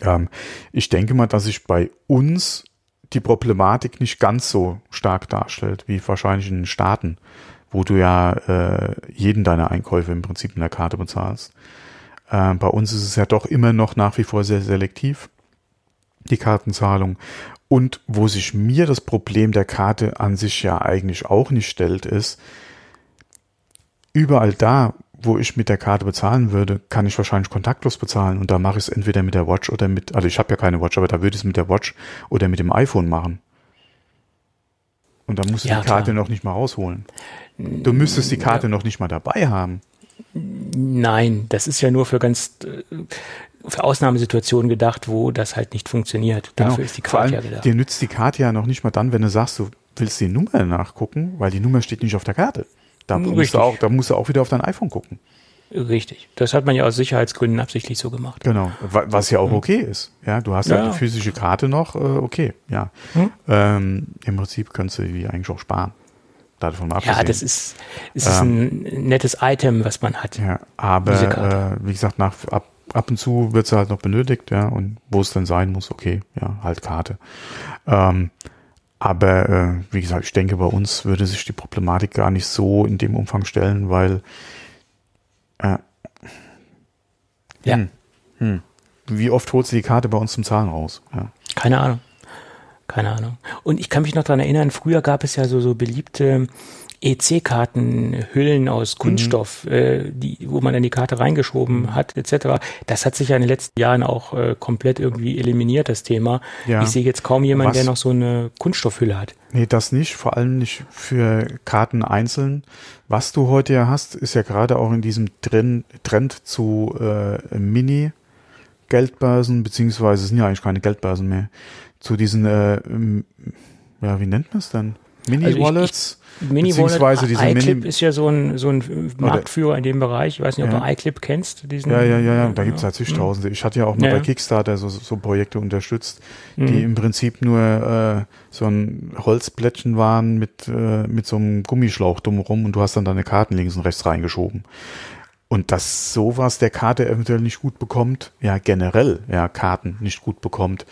Ähm, ich denke mal, dass sich bei uns die Problematik nicht ganz so stark darstellt, wie wahrscheinlich in den Staaten, wo du ja äh, jeden deiner Einkäufe im Prinzip in der Karte bezahlst. Äh, bei uns ist es ja doch immer noch nach wie vor sehr selektiv, die Kartenzahlung. Und wo sich mir das Problem der Karte an sich ja eigentlich auch nicht stellt, ist, überall da, wo ich mit der Karte bezahlen würde, kann ich wahrscheinlich kontaktlos bezahlen und da mache ich es entweder mit der Watch oder mit, also ich habe ja keine Watch, aber da würde ich es mit der Watch oder mit dem iPhone machen. Und da musst du Ja, die Karte klar. noch nicht mal rausholen. Du müsstest die Karte noch nicht mal dabei haben. Nein, das ist ja nur für ganz äh, für Ausnahmesituationen gedacht, wo das halt nicht funktioniert. Dafür ist die Genau. Karte allem, ja gedacht. dir nützt die Karte ja noch nicht mal dann, wenn du sagst, du willst die Nummer nachgucken, weil die Nummer steht nicht auf der Karte. Da musst, Richtig. du auch, da musst du auch wieder auf dein iPhone gucken. Richtig. Das hat man ja aus Sicherheitsgründen absichtlich so gemacht. Genau, Wa- was ja auch okay ist. Ja, du hast ja, Ja. die physische Karte noch, äh, okay, ja. Hm? Ähm, Im Prinzip kannst du die eigentlich auch sparen. Davon mal Ja, abgesehen. das ist, es ist ein nettes Item, was man hat. Ja, aber äh, wie gesagt, nach, ab, ab und zu wird sie halt noch benötigt, ja, und wo es dann sein muss, okay, ja, halt Karte. Ähm, Aber äh, wie gesagt, ich denke, bei uns würde sich die Problematik gar nicht so in dem Umfang stellen, weil äh, Ja. hm, hm. wie oft holt sie die Karte bei uns zum Zahlen raus? Ja. Keine Ahnung. Keine Ahnung. Und ich kann mich noch dran erinnern, früher gab es ja so, so beliebte EC-Kartenhüllen aus Kunststoff, äh, die, wo man dann die Karte reingeschoben hat, etc. Das hat sich ja in den letzten Jahren auch äh, komplett irgendwie eliminiert, das Thema. Ja. Ich sehe jetzt kaum jemanden, Was? der noch so eine Kunststoffhülle hat. Nee, das nicht, vor allem nicht für Karten einzeln. Was du heute ja hast, ist ja gerade auch in diesem Trend, Trend zu äh, Mini-Geldbörsen, beziehungsweise es sind ja eigentlich keine Geldbörsen mehr, zu diesen, äh, ja, wie nennt man es denn? Mini-Wallets? Mini-Wallet, beziehungsweise diese iClip Mini- ist ja so ein, so ein Marktführer in dem Bereich. Ich weiß nicht, ob Ja. du iClip kennst. Diesen, Ja, ja, ja, ja, da gibt's halt zigtausende. Ich hatte ja auch mal Ja, bei ja. Kickstarter so, so Projekte unterstützt, die Mhm. im Prinzip nur äh, so ein Holzplättchen waren mit, äh, mit so einem Gummischlauch drumherum und du hast dann deine Karten links und rechts reingeschoben. Und dass sowas der Karte eventuell nicht gut bekommt, ja generell ja Karten nicht gut bekommt,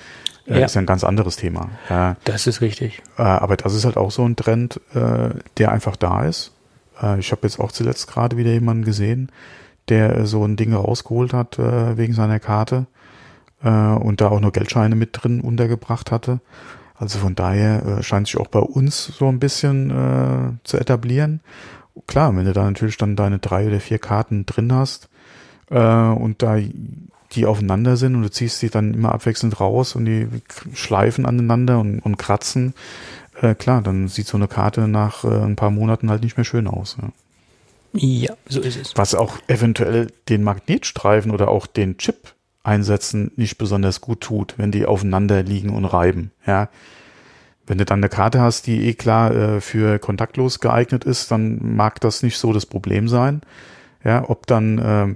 äh, Ja. ist ja ein ganz anderes Thema. Ja, Das ist richtig. äh, aber das ist halt auch so ein Trend, äh, der einfach da ist. Äh, ich habe jetzt auch zuletzt gerade wieder jemanden gesehen, der äh, so ein Ding rausgeholt hat äh, wegen seiner Karte äh, und da auch nur Geldscheine mit drin untergebracht hatte. Also von daher äh, scheint sich auch bei uns so ein bisschen äh, zu etablieren. Klar, wenn du da natürlich dann deine drei oder vier Karten drin hast äh, und da die aufeinander sind und du ziehst die dann immer abwechselnd raus und die schleifen aneinander und, und kratzen, äh, klar, dann sieht so eine Karte nach äh, ein paar Monaten halt nicht mehr schön aus. Ja. Ja, so ist es. Was auch eventuell den Magnetstreifen oder auch den Chip einsetzen nicht besonders gut tut, wenn die aufeinander liegen und reiben. Ja. Wenn du dann eine Karte hast, die eh klar äh, für kontaktlos geeignet ist, dann mag das nicht so das Problem sein. Ja, ob dann äh,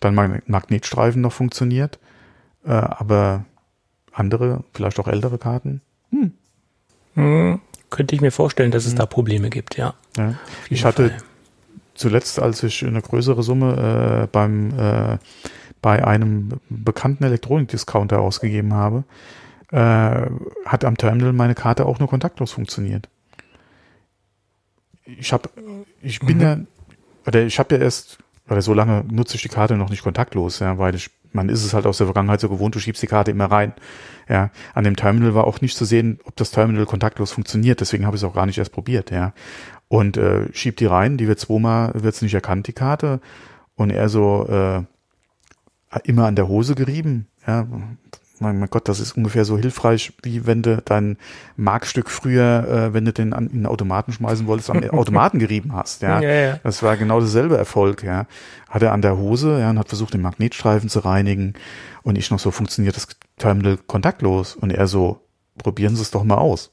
dann Mag Magnetstreifen noch funktioniert, äh, aber andere, vielleicht auch ältere Karten. Hm, könnte ich mir vorstellen, dass es da Probleme gibt, ja. Ja. Ich hatte Fall. zuletzt, als ich eine größere Summe äh, beim äh, bei einem bekannten Elektronikdiscounter ausgegeben habe, äh, hat am Terminal meine Karte auch nur kontaktlos funktioniert. Ich habe, ich bin ja, oder ich habe ja erst, oder so lange nutze ich die Karte noch nicht kontaktlos, ja, weil ich, man ist es halt aus der Vergangenheit so gewohnt, du schiebst die Karte immer rein. Ja, an dem Terminal war auch nicht zu sehen, ob das Terminal kontaktlos funktioniert, deswegen habe ich es auch gar nicht erst probiert, ja. Und äh, schieb die rein, die wird zweimal, wird's nicht erkannt, die Karte. Und er so äh, immer an der Hose gerieben, ja. Mein, Gott, das ist ungefähr so hilfreich, wie wenn du dein Markstück früher, äh, wenn du den an, in den Automaten schmeißen wolltest, am Automaten gerieben hast, ja. Ja, ja. Das war genau dasselbe Erfolg, ja. Hat er an der Hose, ja, und hat versucht, den Magnetstreifen zu reinigen. Und ich noch so, funktioniert das Terminal kontaktlos? Und er so, probieren Sie es doch mal aus.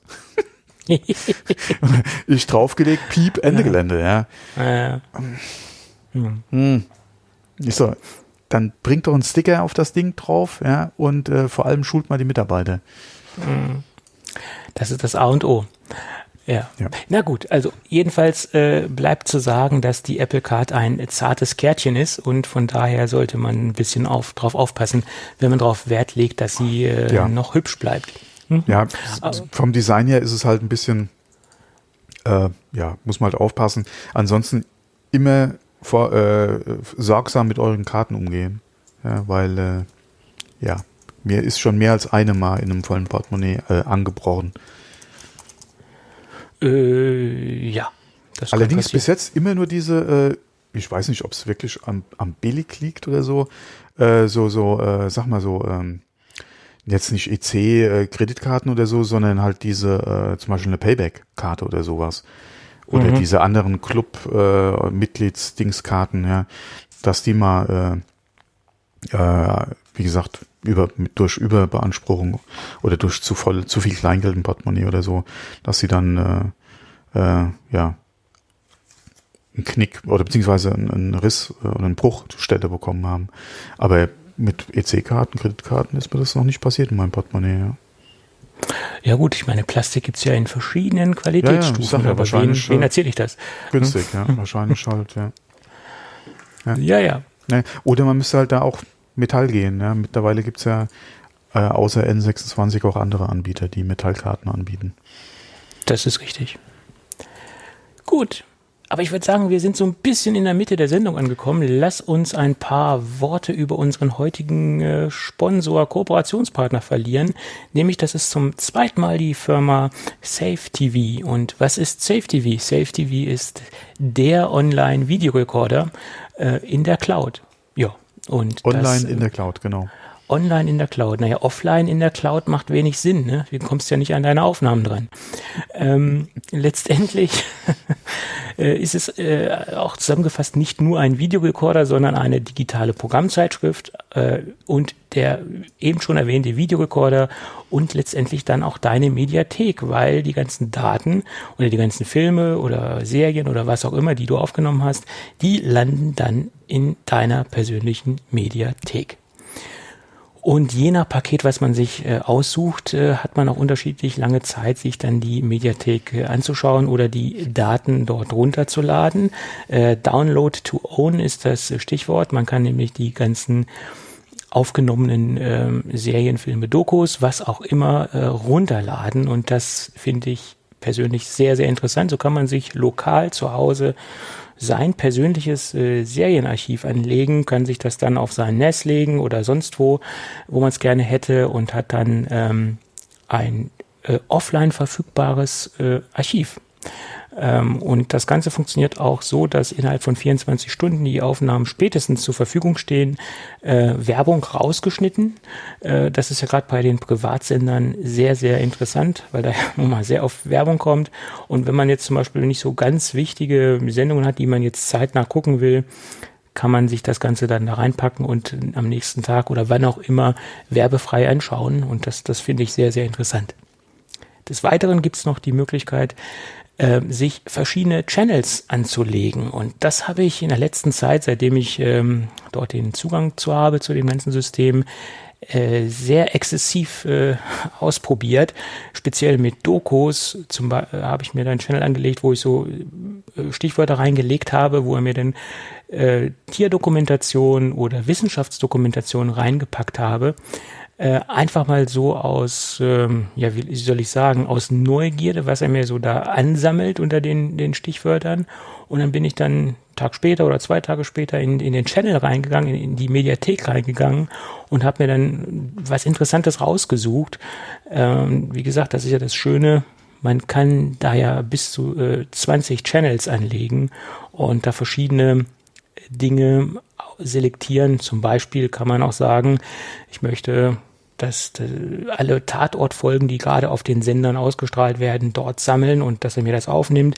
ich draufgelegt, piep, Ende Gelände, ja. Äh, Hm. Ich so, dann bringt doch einen Sticker auf das Ding drauf, ja, und äh, vor allem schult mal die Mitarbeiter. das ist das A und O. Ja. Ja. Na gut, also jedenfalls äh, bleibt zu sagen, dass die Apple Card ein zartes Kärtchen ist und von daher sollte man ein bisschen auf, drauf aufpassen, wenn man darauf Wert legt, dass sie äh, Ja. noch hübsch bleibt. Ja, s- vom Design her ist es halt ein bisschen, äh, ja, muss man halt aufpassen. Ansonsten immer vor, äh, sorgsam mit euren Karten umgehen. Ja, weil, äh, ja, mir ist schon mehr als eine Mal in einem vollen Portemonnaie äh, angebrochen. Äh, ja. Das Allerdings bis jetzt immer nur diese, äh, ich weiß nicht, ob es wirklich am, am Billig liegt oder so, äh, so, so, äh, sag mal so, ähm, jetzt nicht EC-Kreditkarten oder so, sondern halt diese, äh, zum Beispiel eine Payback-Karte oder sowas. Oder Mhm. diese anderen Club-Mitglieds-Dingskarten, ja, dass die mal, äh, äh, wie gesagt, über, durch Überbeanspruchung oder durch zu voll, zu viel Kleingeld im Portemonnaie oder so, dass sie dann, äh, äh, ja, einen Knick oder beziehungsweise einen, einen Riss äh, oder einen Bruchstelle bekommen haben. Aber mit EC-Karten, Kreditkarten ist mir das noch nicht passiert in meinem Portemonnaie. Ja. Ja gut, ich meine, Plastik gibt's ja in verschiedenen Qualitätsstufen, sag ja, aber wen, wahrscheinlich, wen äh, erzähle ich das? Günstig, ja, wahrscheinlich halt, ja. Ja, ja. Ne? Oder man müsste halt da auch Metall gehen. Ja. Mittlerweile gibt's ja äh, außer N26 auch andere Anbieter, die Metallkarten anbieten. Das ist richtig. Gut, aber ich würde sagen, wir sind so ein bisschen in der Mitte der Sendung angekommen. Lass uns ein paar Worte über unseren heutigen äh, Sponsor, Kooperationspartner verlieren. Nämlich, das ist zum zweiten Mal die Firma Safe TV. Und was ist Safe TV? Safe TV ist der Online-Videorekorder äh, in der Cloud. Ja. Und Online das, in der Cloud, genau. Online in der Cloud. Naja, offline in der Cloud macht wenig Sinn. Ne? Du kommst ja nicht an deine Aufnahmen dran. Ähm, letztendlich äh, ist es äh, auch zusammengefasst nicht nur ein Videorekorder, sondern eine digitale Programmzeitschrift äh, und der eben schon erwähnte Videorekorder und letztendlich dann auch deine Mediathek, weil die ganzen Daten oder die ganzen Filme oder Serien oder was auch immer, die du aufgenommen hast, die landen dann in deiner persönlichen Mediathek. Und je nach Paket, was man sich äh, aussucht, äh, hat man auch unterschiedlich lange Zeit, sich dann die Mediathek äh, anzuschauen oder die Daten dort runterzuladen. Äh, Download to Own ist das Stichwort. Man kann nämlich die ganzen aufgenommenen ähm, Serien, Filme, Dokus, was auch immer, äh, runterladen. Und das finde ich persönlich sehr, sehr interessant. So kann man sich lokal zu Hause sein persönliches äh, Serienarchiv anlegen, kann sich das dann auf sein NAS legen oder sonst wo, wo man es gerne hätte und hat dann ähm, ein äh, offline verfügbares äh, Archiv. Ähm, und das Ganze funktioniert auch so, dass innerhalb von 24 Stunden die Aufnahmen spätestens zur Verfügung stehen. Äh, Werbung rausgeschnitten. Äh, das ist ja gerade bei den Privatsendern sehr, sehr interessant, weil da ja mal sehr oft Werbung kommt. Und wenn man jetzt zum Beispiel nicht so ganz wichtige Sendungen hat, die man jetzt zeitnah gucken will, kann man sich das Ganze dann da reinpacken und am nächsten Tag oder wann auch immer werbefrei anschauen. Und das, das finde ich sehr, sehr interessant. Des Weiteren gibt es noch die Möglichkeit, äh, sich verschiedene Channels anzulegen. Und das habe ich in der letzten Zeit, seitdem ich ähm, dort den Zugang zu habe zu dem ganzen System, äh, sehr exzessiv äh, ausprobiert. Speziell mit Dokus. Zum äh, habe ich mir da einen Channel angelegt, wo ich so äh, Stichwörter reingelegt habe, wo er mir dann äh, Tierdokumentation oder Wissenschaftsdokumentation reingepackt habe äh, einfach mal so aus, ähm, ja, wie soll ich sagen, aus Neugierde, was er mir so da ansammelt unter den, den Stichwörtern. Und dann bin ich dann Tag später oder zwei Tage später in, in den Channel reingegangen, in, in die Mediathek reingegangen und habe mir dann was Interessantes rausgesucht. Ähm, wie gesagt, das ist ja das Schöne, man kann da ja bis zu äh, 20 Channels anlegen und da verschiedene Dinge selektieren. Zum Beispiel kann man auch sagen, ich möchte dass alle Tatortfolgen, die gerade auf den Sendern ausgestrahlt werden, dort sammeln und dass er mir das aufnimmt.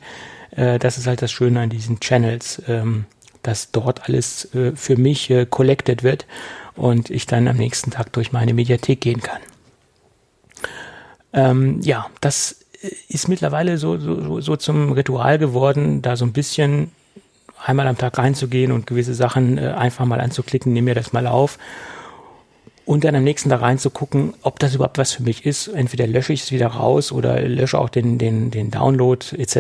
Äh, das ist halt das Schöne an diesen Channels, ähm, dass dort alles äh, für mich äh, collected wird und ich dann am nächsten Tag durch meine Mediathek gehen kann. Ähm, ja, das ist mittlerweile so, so, so zum Ritual geworden, da so ein bisschen einmal am Tag reinzugehen und gewisse Sachen einfach mal anzuklicken, nehme mir das mal auf und dann am nächsten Tag reinzugucken, ob das überhaupt was für mich ist. Entweder lösche ich es wieder raus oder lösche auch den, den, den Download etc.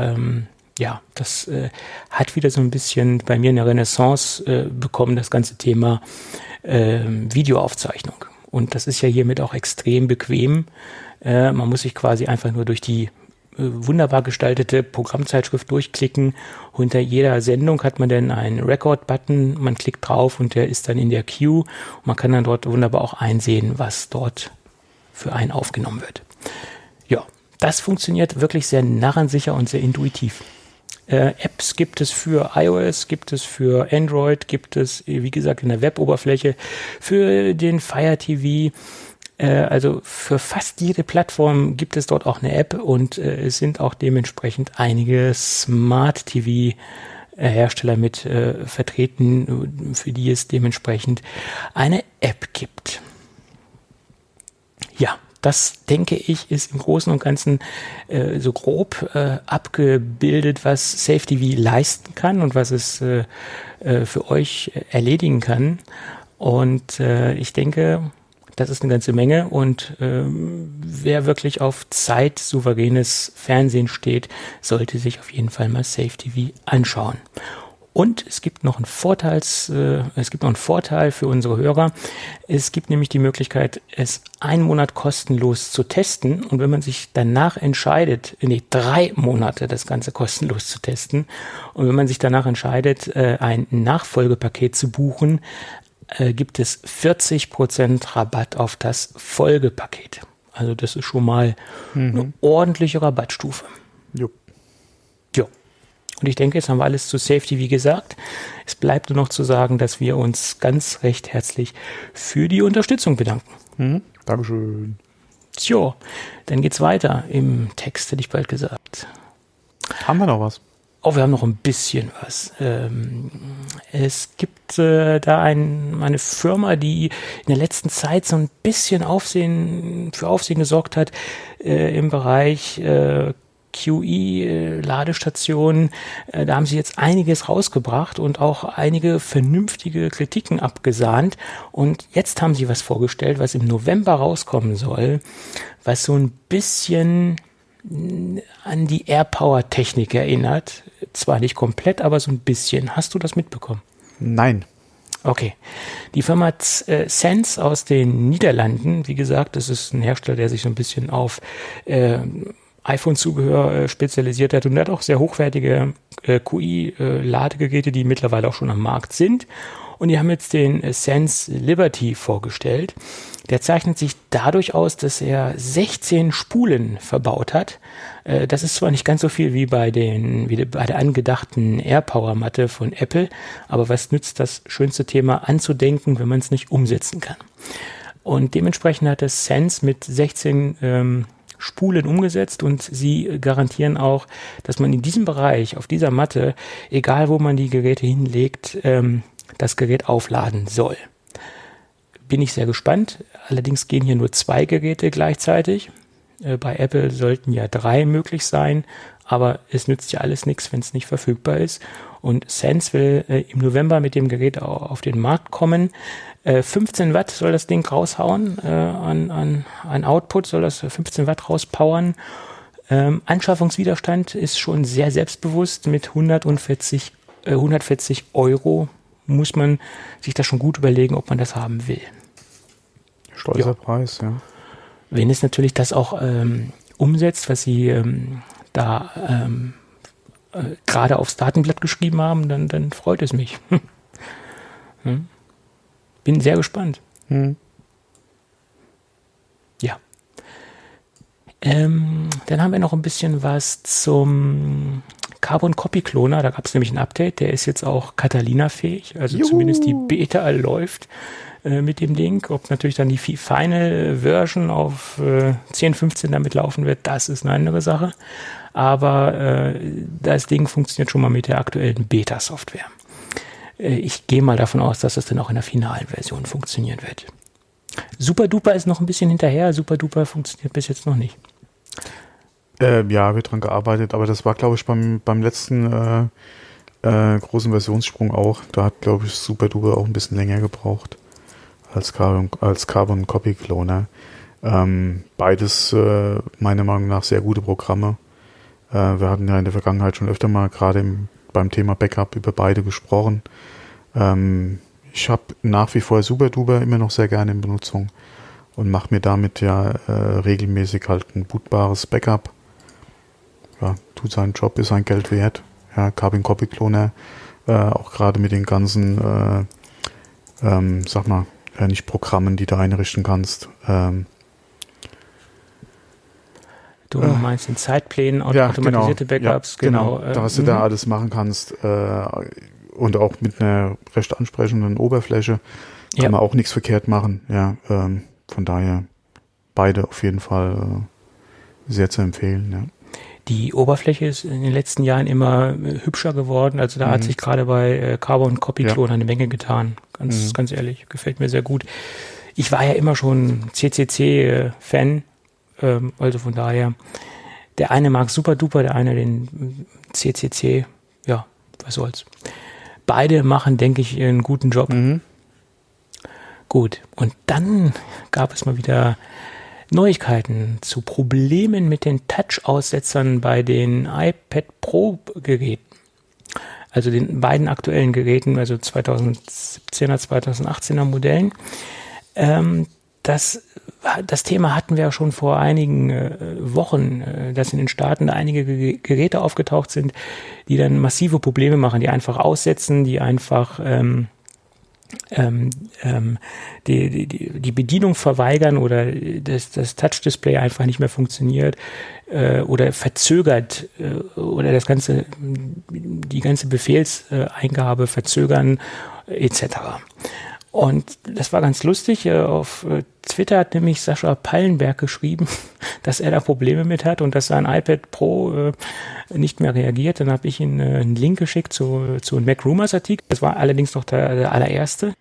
Ähm, ja, das äh, hat wieder so ein bisschen bei mir eine Renaissance äh, bekommen, das ganze Thema äh, Videoaufzeichnung. Und das ist ja hiermit auch extrem bequem. Äh, man muss sich quasi einfach nur durch die wunderbar gestaltete Programmzeitschrift durchklicken. Unter jeder Sendung hat man dann einen Record-Button, man klickt drauf und der ist dann in der Queue. man kann dann dort wunderbar auch einsehen, was dort für einen aufgenommen wird. Ja, das funktioniert wirklich sehr narrensicher und sehr intuitiv. Äh, Apps gibt es für iOS, gibt es für Android, gibt es, wie gesagt, in der Web-Oberfläche, für den Fire TV, äh, also für fast jede Plattform gibt es dort auch eine App und äh, es sind auch dementsprechend einige Smart TV Hersteller mit äh, vertreten, für die es dementsprechend eine App gibt. Ja, das denke ich ist im Großen und Ganzen äh, so grob äh, abgebildet, was SafeTV leisten kann und was es äh, äh, für euch erledigen kann. Und äh, ich denke, das ist eine ganze Menge und ähm, wer wirklich auf zeitsouveränes Fernsehen steht, sollte sich auf jeden Fall mal Safe TV anschauen. Und es gibt noch einen Vorteils, äh, es gibt noch einen Vorteil für unsere Hörer. Es gibt nämlich die Möglichkeit, es einen Monat kostenlos zu testen. Und wenn man sich danach entscheidet, nee, drei Monate das Ganze kostenlos zu testen. Und wenn man sich danach entscheidet, äh, ein Nachfolgepaket zu buchen, äh, gibt es 40 Prozent Rabatt auf das Folgepaket. Also das ist schon mal mhm. eine ordentliche Rabattstufe. Jupp. Und ich denke, jetzt haben wir alles zu Safety, wie gesagt. Es bleibt nur noch zu sagen, dass wir uns ganz recht herzlich für die Unterstützung bedanken. Mhm. Dankeschön. Tja, dann geht's weiter im Text, hätte ich bald gesagt. Haben wir noch was? Oh, wir haben noch ein bisschen was. Ähm, es gibt äh, da ein, eine Firma, die in der letzten Zeit so ein bisschen Aufsehen, für Aufsehen gesorgt hat äh, im Bereich äh, QE-Ladestationen, äh, da haben sie jetzt einiges rausgebracht und auch einige vernünftige Kritiken abgesahnt. Und jetzt haben sie was vorgestellt, was im November rauskommen soll, was so ein bisschen an die AirPower-Technik erinnert. Zwar nicht komplett, aber so ein bisschen. Hast du das mitbekommen? Nein. Okay. Die Firma äh, Sense aus den Niederlanden, wie gesagt, das ist ein Hersteller, der sich so ein bisschen auf äh, iPhone-Zubehör äh, spezialisiert hat und hat auch sehr hochwertige äh, QI-Ladegeräte, äh, die mittlerweile auch schon am Markt sind. Und die haben jetzt den äh, Sense Liberty vorgestellt. Der zeichnet sich dadurch aus, dass er 16 Spulen verbaut hat. Äh, das ist zwar nicht ganz so viel wie bei den, wie bei der angedachten AirPower Matte von Apple, aber was nützt das schönste Thema anzudenken, wenn man es nicht umsetzen kann? Und dementsprechend hat das Sense mit 16 ähm, Spulen umgesetzt und sie garantieren auch, dass man in diesem Bereich, auf dieser Matte, egal wo man die Geräte hinlegt, ähm, das Gerät aufladen soll. Bin ich sehr gespannt. Allerdings gehen hier nur zwei Geräte gleichzeitig. Äh, bei Apple sollten ja drei möglich sein, aber es nützt ja alles nichts, wenn es nicht verfügbar ist. Und Sense will äh, im November mit dem Gerät auf den Markt kommen. 15 äh, Watt soll das Ding raushauen an, an, an Output, soll das 15 Watt rauspowern. Ähm, Anschaffungswiderstand ist schon sehr selbstbewusst mit 140, äh, 140 Euro. Muss man sich da schon gut überlegen, ob man das haben will. Stolzer ja. Preis, ja. Wenn es natürlich das auch ähm, umsetzt, was sie ähm, da ähm, äh, gerade aufs Datenblatt geschrieben haben, dann, dann freut es mich. hm? Bin sehr gespannt. Hm. Ja. Ähm, dann haben wir noch ein bisschen was zum Carbon Copy Cloner. Da gab es nämlich ein Update. Der ist jetzt auch Catalina-fähig. Also Juhu. zumindest die Beta läuft äh, mit dem Link. Ob natürlich dann die Final Version auf äh, 10.15 damit laufen wird, das ist eine andere Sache. Aber äh, das Ding funktioniert schon mal mit der aktuellen Beta-Software. Äh, ich gehe mal davon aus, dass das dann auch in der finalen Version funktionieren wird. Super Duper ist noch ein bisschen hinterher. Super Duper funktioniert bis jetzt noch nicht. Äh, ja, wird dran gearbeitet, aber das war, glaube ich, beim, beim letzten äh, äh, großen Versionssprung auch. Da hat, glaube ich, Super Duper auch ein bisschen länger gebraucht als Carbon, als Carbon Copy Cloner. Ähm, beides äh, meiner Meinung nach sehr gute Programme. Äh, wir hatten ja in der Vergangenheit schon öfter mal gerade beim Thema Backup über beide gesprochen. Ähm, ich habe nach wie vor SuperDuper immer noch sehr gerne in Benutzung und mache mir damit ja äh, regelmäßig halt ein bootbares Backup. Ja, tut seinen Job, ist sein Geld wert. Ja, Carbon Copy Cloner, äh, auch gerade mit den ganzen, äh, ähm, sag mal, äh, nicht Programmen, die du einrichten kannst. Ähm, Du äh, meinst in Zeitplänen, ja, automatisierte genau, Backups, ja, genau. genau. Da, was du da mhm. alles machen kannst äh, und auch mit einer recht ansprechenden Oberfläche kann ja. man auch nichts verkehrt machen. Ja, ähm, von daher beide auf jeden Fall äh, sehr zu empfehlen. Ja. Die Oberfläche ist in den letzten Jahren immer äh, hübscher geworden. Also da mhm. hat sich gerade bei äh, Carbon Copy Clone ja. eine Menge getan. Ganz, mhm. ganz ehrlich, gefällt mir sehr gut. Ich war ja immer schon CCC-Fan äh, ähm, also von daher, der eine mag super duper, der eine den CCC, ja, was soll's. Beide machen, denke ich, einen guten Job. Mhm. Gut, und dann gab es mal wieder Neuigkeiten zu Problemen mit den Touch-Aussetzern bei den iPad Pro-Geräten. Also den beiden aktuellen Geräten, also 2017er, 2018er Modellen. Ähm, das, das Thema hatten wir ja schon vor einigen äh, Wochen, äh, dass in den Staaten einige Geräte aufgetaucht sind, die dann massive Probleme machen, die einfach aussetzen, die einfach ähm, ähm, ähm, die, die, die Bedienung verweigern oder das, das Touch-Display einfach nicht mehr funktioniert äh, oder verzögert äh, oder das ganze die ganze Befehlseingabe verzögern etc. Und das war ganz lustig. Äh, auf äh, Twitter hat nämlich Sascha Pallenberg geschrieben, dass er da Probleme mit hat und dass sein iPad Pro äh, nicht mehr reagiert. Dann habe ich ihm einen Link geschickt zu, zu einem Mac Rumors Artikel. Das war allerdings noch der, der allererste.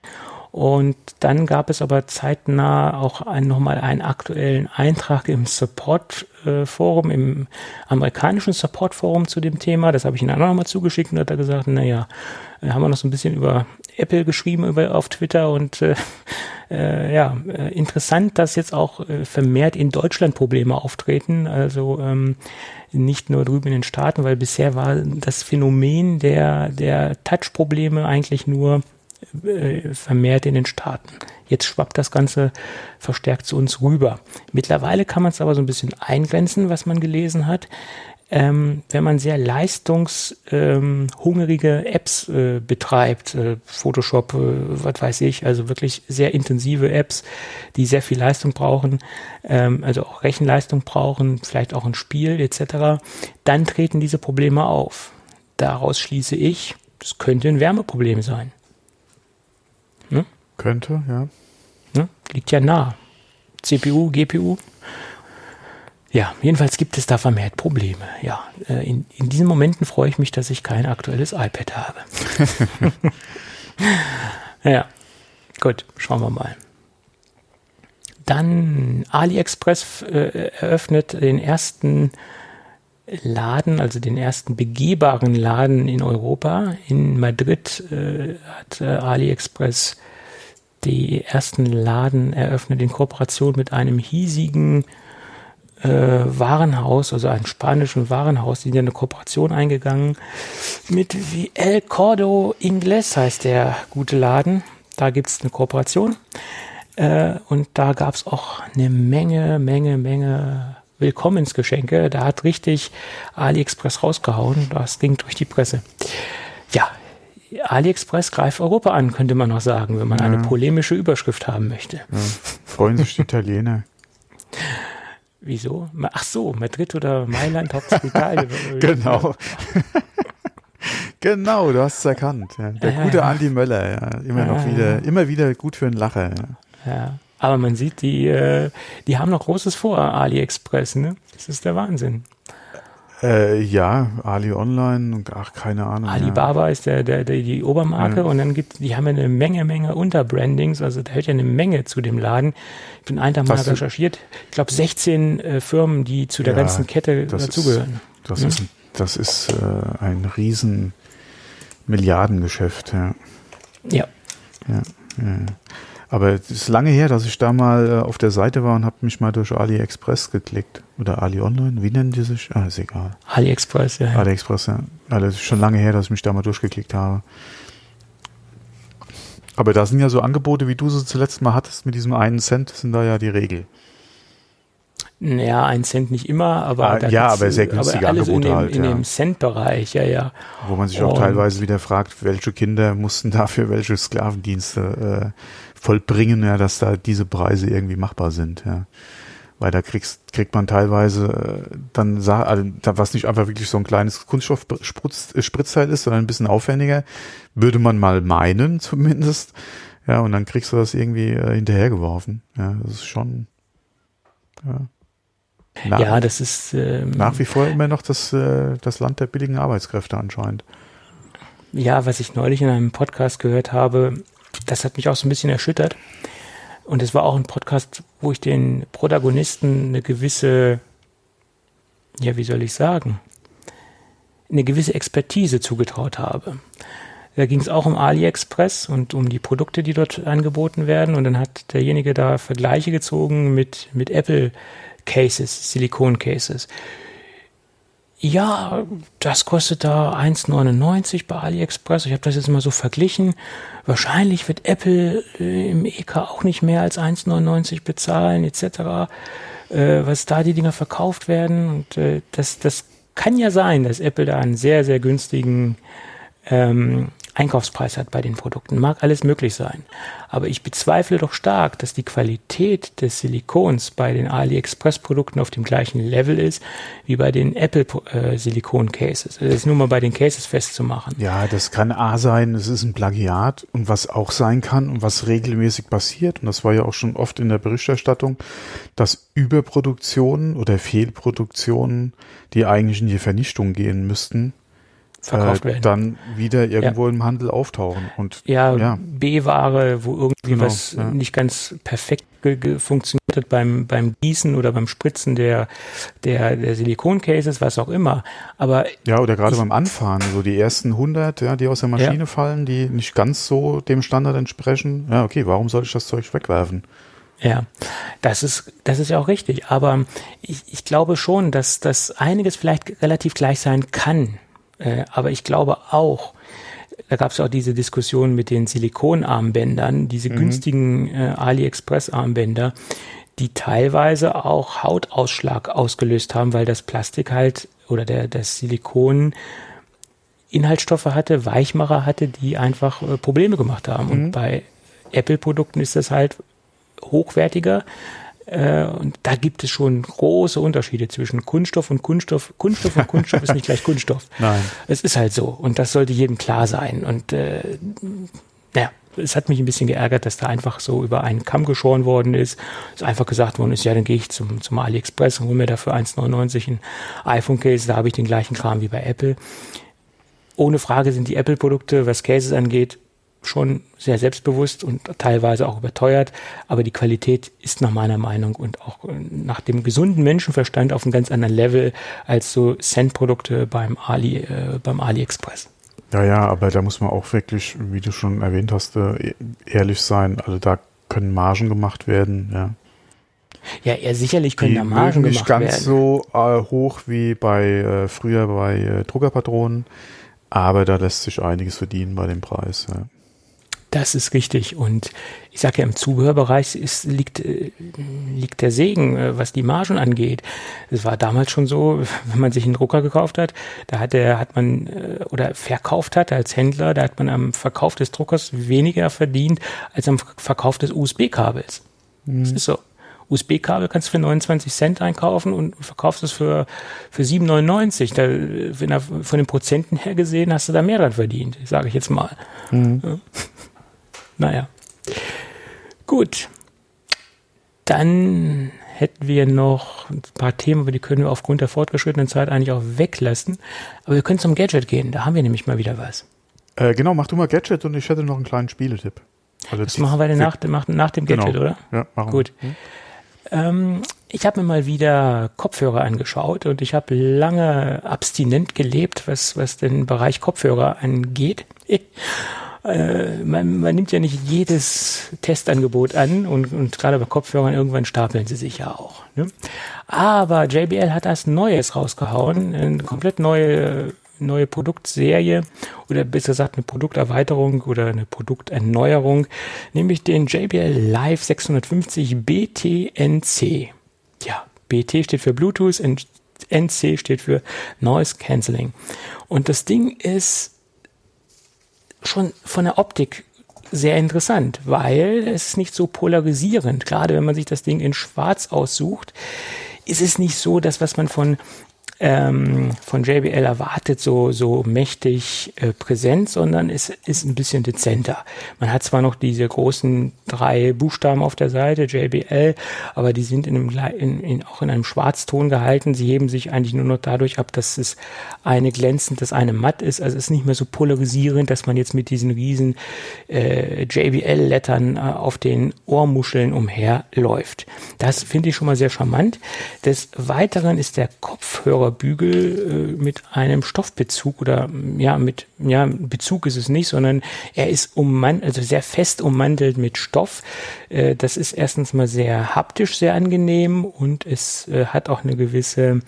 Und dann gab es aber zeitnah auch ein, nochmal einen aktuellen Eintrag im Support-Forum, im amerikanischen Support-Forum zu dem Thema. Das habe ich dann auch nochmal zugeschickt und hat er gesagt, naja, haben wir noch so ein bisschen über Apple geschrieben über, auf Twitter und äh, äh, ja, äh, interessant, dass jetzt auch äh, vermehrt in Deutschland Probleme auftreten. Also ähm, nicht nur drüben in den Staaten, weil bisher war das Phänomen der, der Touch-Probleme eigentlich nur äh, vermehrt in den Staaten. Jetzt schwappt das Ganze verstärkt zu uns rüber. Mittlerweile kann man es aber so ein bisschen eingrenzen, was man gelesen hat. Ähm, wenn man sehr leistungshungrige ähm, Apps äh, betreibt, äh, Photoshop, äh, was weiß ich, also wirklich sehr intensive Apps, die sehr viel Leistung brauchen, ähm, also auch Rechenleistung brauchen, vielleicht auch ein Spiel etc., dann treten diese Probleme auf. Daraus schließe ich, es könnte ein Wärmeproblem sein. Ne? Könnte, ja. Ne? Liegt ja nah. CPU, GPU. Ja, jedenfalls gibt es da vermehrt Probleme. Ja, äh, in, in diesen Momenten freue ich mich, dass ich kein aktuelles iPad habe. ja, gut, schauen wir mal. Dann AliExpress äh, eröffnet den ersten Laden, also den ersten begehbaren Laden in Europa. In Madrid äh, hat äh, AliExpress die ersten Laden eröffnet in Kooperation mit einem hiesigen äh, Warenhaus, also einem spanischen Warenhaus, die sind eine Kooperation eingegangen mit wie El Cordo Ingles heißt der gute Laden. Da gibt es eine Kooperation. Äh, und da gab es auch eine Menge, Menge, Menge Willkommensgeschenke. Da hat richtig AliExpress rausgehauen. Das ging durch die Presse. Ja, AliExpress greift Europa an, könnte man noch sagen, wenn man ja. eine polemische Überschrift haben möchte. Ja. Freuen sich die Italiener. Wieso? Ach so, Madrid oder Mailand, Hauptsache Italien. genau. genau, du hast es erkannt. Ja. Der ja, gute ja. Andi Möller, ja. immer noch wieder, immer wieder gut für einen Lacher. Ja. ja. Aber man sieht, die, äh, die haben noch Großes vor, AliExpress, ne? Das ist der Wahnsinn. Äh, ja, Ali Online, ach, keine Ahnung. Alibaba ja. ist der, der, der, die Obermarke ja. und dann gibt die haben ja eine Menge, Menge Unterbrandings, also da hört ja eine Menge zu dem Laden. Ich bin einen Tag mal recherchiert. Ich glaube 16 äh, Firmen, die zu der ja, ganzen Kette dazugehören. Das, ist, das ist äh, ein riesen Milliardengeschäft, ja. Ja. Ja, ja. Aber es ist lange her, dass ich da mal äh, auf der Seite war und habe mich mal durch AliExpress geklickt. Oder Ali Online, wie nennen die sich? Ah, ist egal. AliExpress, ja. AliExpress, ja. Also es ist schon lange her, dass ich mich da mal durchgeklickt habe. Aber da sind ja so Angebote, wie du sie zuletzt mal hattest, mit diesem einen Cent, sind da ja die Regel. Naja, ein Cent nicht immer, aber ah, ja, aber sehr günstige aber Angebote in dem, halt. In ja. dem Cent-Bereich, ja, ja. Wo man sich auch und teilweise wieder fragt, welche Kinder mussten dafür welche Sklavendienste äh, vollbringen, ja, dass da diese Preise irgendwie machbar sind, ja. Weil da kriegst, kriegt man teilweise äh, dann, also, was nicht einfach wirklich so ein kleines Kunststoffspritzteil ist, sondern ein bisschen aufwendiger, würde man mal meinen, zumindest. Ja, und dann kriegst du das irgendwie äh, hinterhergeworfen. Ja, das ist schon, ja. Nach, ja, das ist ähm, nach wie vor immer noch das, äh, das Land der billigen Arbeitskräfte anscheinend. Ja, was ich neulich in einem Podcast gehört habe, das hat mich auch so ein bisschen erschüttert. Und es war auch ein Podcast, wo ich den Protagonisten eine gewisse, ja, wie soll ich sagen, eine gewisse Expertise zugetraut habe. Da ging es auch um AliExpress und um die Produkte, die dort angeboten werden. Und dann hat derjenige da Vergleiche gezogen mit, mit Apple Cases, Silikon Cases. Ja, das kostet da 1,99 bei AliExpress. Ich habe das jetzt mal so verglichen. Wahrscheinlich wird Apple äh, im EK auch nicht mehr als 1,99 bezahlen, etc. Äh, was da die Dinger verkauft werden. Und äh, das, das kann ja sein, dass Apple da einen sehr, sehr günstigen ähm, Einkaufspreis hat bei den Produkten. Mag alles möglich sein. Aber ich bezweifle doch stark, dass die Qualität des Silikons bei den AliExpress-Produkten auf dem gleichen Level ist wie bei den Apple-Silikon-Cases. Äh, das ist nur mal bei den Cases festzumachen. Ja, das kann A sein, es ist ein Plagiat und was auch sein kann und was regelmäßig passiert, und das war ja auch schon oft in der Berichterstattung, dass Überproduktionen oder Fehlproduktionen, die eigentlich in die Vernichtung gehen müssten, verkauft äh, werden. dann wieder irgendwo ja. im Handel auftauchen. Und, ja, ja. B-Ware, wo irgendwie genau, was ja. nicht ganz perfekt funktioniert hat beim, beim Gießen oder beim Spritzen der, der, der Silikoncases, was auch immer. Aber ja, oder gerade beim Anfahren, so die ersten 100, ja, die aus der Maschine fallen, die nicht ganz so dem Standard entsprechen. Ja, okay, warum soll ich das Zeug wegwerfen? Ja, das ist, das ist ja auch richtig. Aber ich, ich glaube schon, dass das einiges vielleicht relativ gleich sein kann. Äh, aber ich glaube auch, da gab es auch diese Diskussion mit den Silikonarmbändern, diese mhm. günstigen äh, AliExpress-Armbänder, die teilweise auch Hautausschlag ausgelöst haben, weil das Plastik halt oder der, das Silikon Inhaltsstoffe hatte, Weichmacher hatte, die einfach äh, Probleme gemacht haben. Mhm. Und bei Apple-Produkten ist das halt hochwertiger, äh, und da gibt es schon große Unterschiede zwischen Kunststoff und Kunststoff. Kunststoff und Kunststoff ist nicht gleich Kunststoff. Nein. Es ist halt so. Und das sollte jedem klar sein. Und äh, naja, es hat mich ein bisschen geärgert, dass da einfach so über einen Kamm geschoren worden ist. Es einfach gesagt worden ist, ja, dann gehe ich zum, zum AliExpress und hole mir dafür 1,99 ein iPhone-Case. Da habe ich den gleichen Kram wie bei Apple. Ohne Frage sind die Apple-Produkte, was Cases angeht, schon sehr selbstbewusst und teilweise auch überteuert, aber die Qualität ist nach meiner Meinung und auch äh, nach dem gesunden Menschenverstand auf einem ganz anderen Level als so Cent-Produkte beim Ali, äh, beim AliExpress. Ja, ja, aber da muss man auch wirklich, wie du schon erwähnt hast, äh, ehrlich sein. Also da können Margen gemacht werden, ja. Ja, ja, sicherlich können die da Margen gemacht werden. Nicht ganz so äh, hoch wie bei äh, früher bei äh, Druckerpatronen, aber da lässt sich einiges verdienen bei dem Preis. Ja. Das ist richtig. Und ich sage ja, im Zubehörbereich ist, liegt, äh, liegt der Segen, äh, was die Margen angeht. Es war damals schon so, wenn man sich einen Drucker gekauft hat, da hat der, hat man äh, oder verkauft hat als Händler, da hat man am Verkauf des Druckers weniger verdient als am Verkauf des USB-Kabels. Mhm. Das ist so. USB-Kabel kannst du für 29 Cent einkaufen und verkaufst es für, für 7,99. Da, wenn er von den Prozenten her gesehen, hast du da mehr dran verdient, sage ich jetzt mal. Mhm. Ja. Naja. Gut. Dann hätten wir noch ein paar Themen, aber die können wir aufgrund der fortgeschrittenen Zeit eigentlich auch weglassen. Aber wir können zum Gadget gehen. Da haben wir nämlich mal wieder was. Äh, genau, mach du mal Gadget und ich hätte noch einen kleinen Spieletipp. Also das machen wir dann nach, nach, nach dem Gadget, genau. oder? Ja, machen Gut. wir. Hm? Ähm, ich habe mir mal wieder Kopfhörer angeschaut und ich habe lange abstinent gelebt, was, was den Bereich Kopfhörer angeht. Äh, man, man nimmt ja nicht jedes Testangebot an und, und gerade bei Kopfhörern irgendwann stapeln sie sich ja auch. Ne? Aber JBL hat das Neues rausgehauen, eine komplett neue neue Produktserie oder besser gesagt eine Produkterweiterung oder eine Produkterneuerung, nämlich den JBL Live 650 BTNC. Ja, BT steht für Bluetooth und NC steht für Noise Cancelling. Und das Ding ist schon von der Optik sehr interessant, weil es ist nicht so polarisierend. Gerade wenn man sich das Ding in Schwarz aussucht, ist es nicht so, dass was man von ähm, von JBL erwartet, so, so mächtig äh, präsent, sondern es ist ein bisschen dezenter. Man hat zwar noch diese großen drei Buchstaben auf der Seite, JBL, aber die sind in einem, in, in, auch in einem Schwarzton gehalten. Sie heben sich eigentlich nur noch dadurch ab, dass es eine glänzend, das eine matt ist. Also es ist nicht mehr so polarisierend, dass man jetzt mit diesen riesen äh, JBL-Lettern äh, auf den Ohrmuscheln umherläuft. Das finde ich schon mal sehr charmant. Des Weiteren ist der Kopfhörer Bügel äh, mit einem Stoffbezug oder ja, mit, ja, Bezug ist es nicht, sondern er ist ummantelt, also sehr fest ummantelt mit Stoff. Äh, das ist erstens mal sehr haptisch sehr angenehm und es äh, hat auch eine gewisse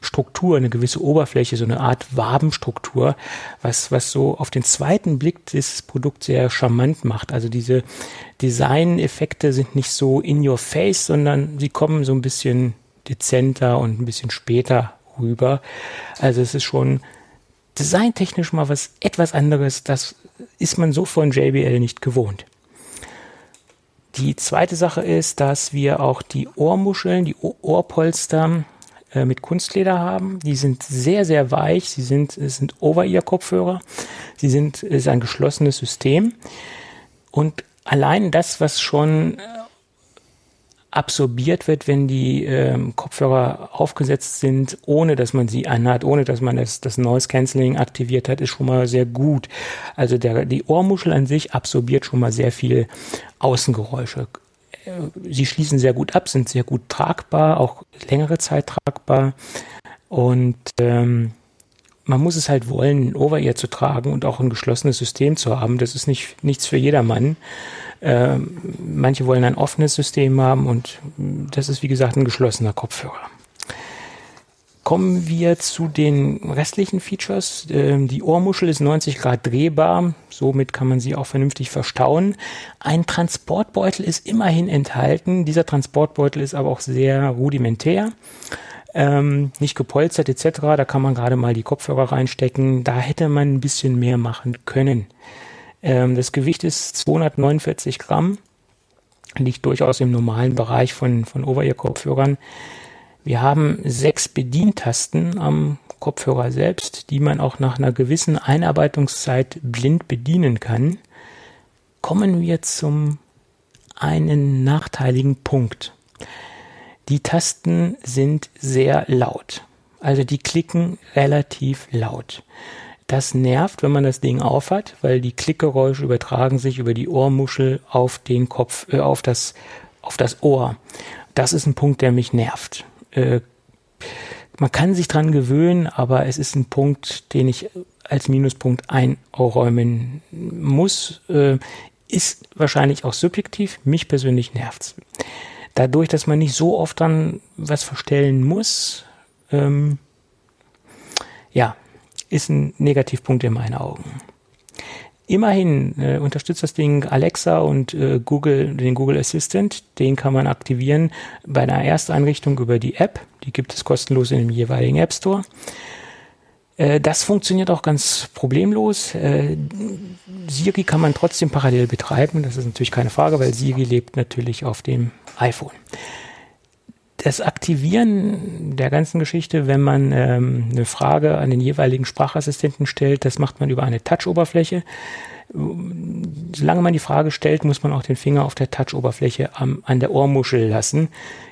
Struktur, eine gewisse Oberfläche, so eine Art Wabenstruktur, was, was so auf den zweiten Blick dieses Produkt sehr charmant macht. Also diese Design-Effekte sind nicht so in your face, sondern sie kommen so ein bisschen dezenter und ein bisschen später rüber. Also es ist schon designtechnisch mal was etwas anderes. Das ist man so von JBL nicht gewohnt. Die zweite Sache ist, dass wir auch die Ohrmuscheln, die Ohrpolster äh, mit Kunstleder haben. Die sind sehr, sehr weich. Sie sind, sind Over-Ear-Kopfhörer. Sie sind, ist ein geschlossenes System. Und allein das, was schon äh, absorbiert wird, wenn die ähm, Kopfhörer aufgesetzt sind, ohne dass man sie anhat, ohne dass man das, das Noise Cancelling aktiviert hat, ist schon mal sehr gut. Also der, die Ohrmuschel an sich absorbiert schon mal sehr viel Außengeräusche. Äh, sie schließen sehr gut ab, sind sehr gut tragbar, auch längere Zeit tragbar. Und ähm, man muss es halt wollen, ein Over-Ear zu tragen und auch ein geschlossenes System zu haben. Das ist nicht nichts für jedermann. Äh, manche wollen ein offenes System haben und das ist wie gesagt ein geschlossener Kopfhörer. Kommen wir zu den restlichen Features. Ähm, die Ohrmuschel ist 90 Grad drehbar, somit kann man sie auch vernünftig verstauen. Ein Transportbeutel ist immerhin enthalten. Dieser Transportbeutel ist aber auch sehr rudimentär. Ähm, nicht gepolstert etc. Da kann man gerade mal die Kopfhörer reinstecken. Da hätte man ein bisschen mehr machen können. Ähm, das Gewicht ist 249 Gramm, liegt durchaus im normalen Bereich von, von Over-Ear-Kopfhörern. Wir haben sechs Bedientasten am Kopfhörer selbst, die man auch nach einer gewissen Einarbeitungszeit blind bedienen kann. Kommen wir zum einen nachteiligen Punkt. Die Tasten sind sehr laut. Also die klicken relativ laut. Das nervt, wenn man das Ding aufhat, weil die Klickgeräusche übertragen sich über die Ohrmuschel auf den Kopf, äh, auf das, auf das Ohr. Das ist ein Punkt, der mich nervt. Äh, man kann sich dran gewöhnen, aber es ist ein Punkt, den ich als Minuspunkt einräumen muss. Äh, ist wahrscheinlich auch subjektiv. Mich persönlich nervt's. Dadurch, dass man nicht so oft dann was verstellen muss, ähm, ja, ist ein Negativpunkt in meinen Augen. Immerhin äh, unterstützt das Ding Alexa und äh, Google, den Google Assistant. Den kann man aktivieren bei einer Ersteinrichtung über die App. Die gibt es kostenlos in dem jeweiligen App Store. Äh, das funktioniert auch ganz problemlos. Äh, Siri kann man trotzdem parallel betreiben. Das ist natürlich keine Frage, weil Siri lebt natürlich auf dem iPhone das Aktivieren der ganzen Geschichte, wenn man ähm, eine Frage an den jeweiligen Sprachassistenten stellt, das macht man über eine Touch-Oberfläche. Solange man die Frage stellt, muss man auch den Finger auf der Touch-Oberfläche an der Ohrmuschel lassen.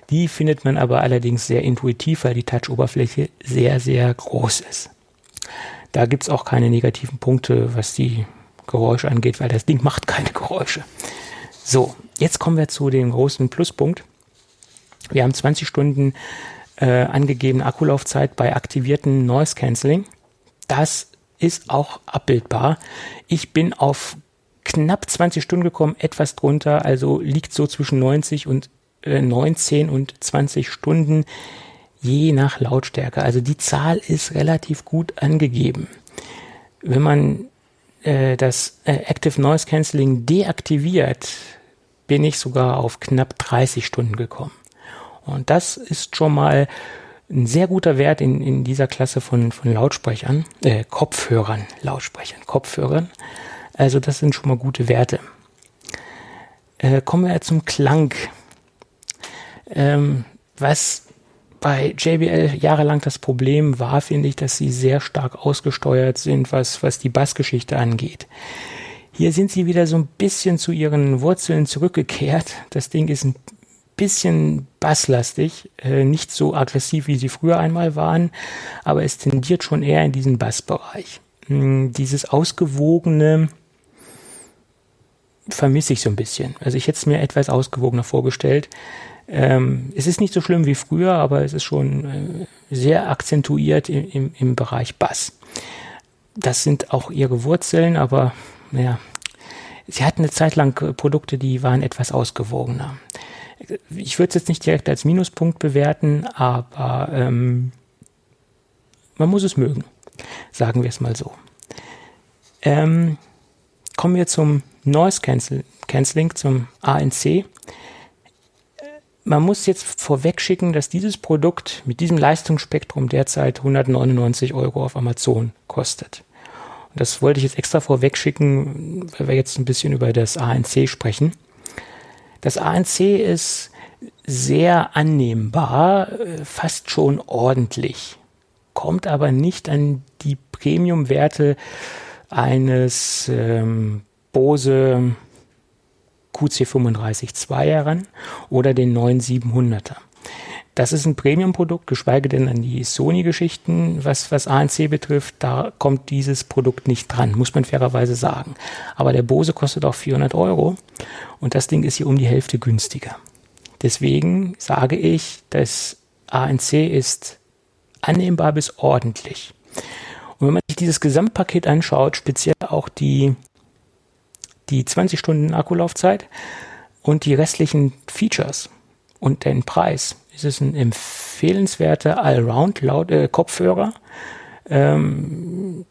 Die findet man aber allerdings sehr intuitiv, weil die Touch-Oberfläche sehr, sehr groß ist. Da gibt's auch keine negativen Punkte, was die Geräusche angeht, weil das Ding macht keine Geräusche. So, jetzt kommen wir zu dem großen Pluspunkt. Wir haben 20 Stunden äh, angegebene Akkulaufzeit bei aktivierten Noise Cancelling. Das ist auch abbildbar. Ich bin auf knapp 20 Stunden gekommen, etwas drunter, also liegt so zwischen 90 und äh, 19 und 20 Stunden je nach Lautstärke. Also die Zahl ist relativ gut angegeben. Wenn man äh, das äh, Active Noise Cancelling deaktiviert, bin ich sogar auf knapp 30 Stunden gekommen. Und das ist schon mal ein sehr guter Wert in, in dieser Klasse von, von Lautsprechern, äh, Kopfhörern, Lautsprechern, Kopfhörern. Also das sind schon mal gute Werte. Äh, kommen wir zum Klang. Ähm, was bei JBL jahrelang das Problem war, finde ich, dass sie sehr stark ausgesteuert sind, was, was die Bassgeschichte angeht. Hier sind sie wieder so ein bisschen zu ihren Wurzeln zurückgekehrt. Das Ding ist ein bisschen basslastig, äh, nicht so aggressiv, wie sie früher einmal waren, aber es tendiert schon eher in diesen Bassbereich. Hm, dieses ausgewogene vermisse ich so ein bisschen. Also ich hätte es mir etwas ausgewogener vorgestellt. Ähm, es ist nicht so schlimm wie früher, aber es ist schon äh, sehr akzentuiert im, im, im Bereich Bass. Das sind auch ihre Wurzeln, aber naja, sie hatten eine Zeit lang Produkte, die waren etwas ausgewogener ich würde es jetzt nicht direkt als Minuspunkt bewerten, aber ähm, man muss es mögen. Sagen wir es mal so. Ähm, kommen wir zum Noise Cancel Canceling, zum ANC. Man muss jetzt vorweg schicken, dass dieses Produkt mit diesem Leistungsspektrum derzeit 199 Euro auf Amazon kostet. Und das wollte ich jetzt extra vorweg schicken, weil wir jetzt ein bisschen über das ANC sprechen. Das ANC ist sehr annehmbar, äh, fast schon ordentlich, kommt aber nicht an die Premium-Werte eines ähm, Bose QC35-2 heran oder den neuen 700er. Das ist ein Premium-Produkt, geschweige denn an die Sony-Geschichten, was, was ANC betrifft, da kommt dieses Produkt nicht dran, muss man fairerweise sagen. Aber der Bose kostet auch 400 Euro und das Ding ist hier um die Hälfte günstiger. Deswegen sage ich, das ANC ist annehmbar bis ordentlich. Und wenn man sich dieses Gesamtpaket anschaut, speziell auch die, die 20 Stunden Akkulaufzeit und die restlichen Features und den Preis, ist es ein empfehlenswerter Allround-Kopfhörer, äh, ähm,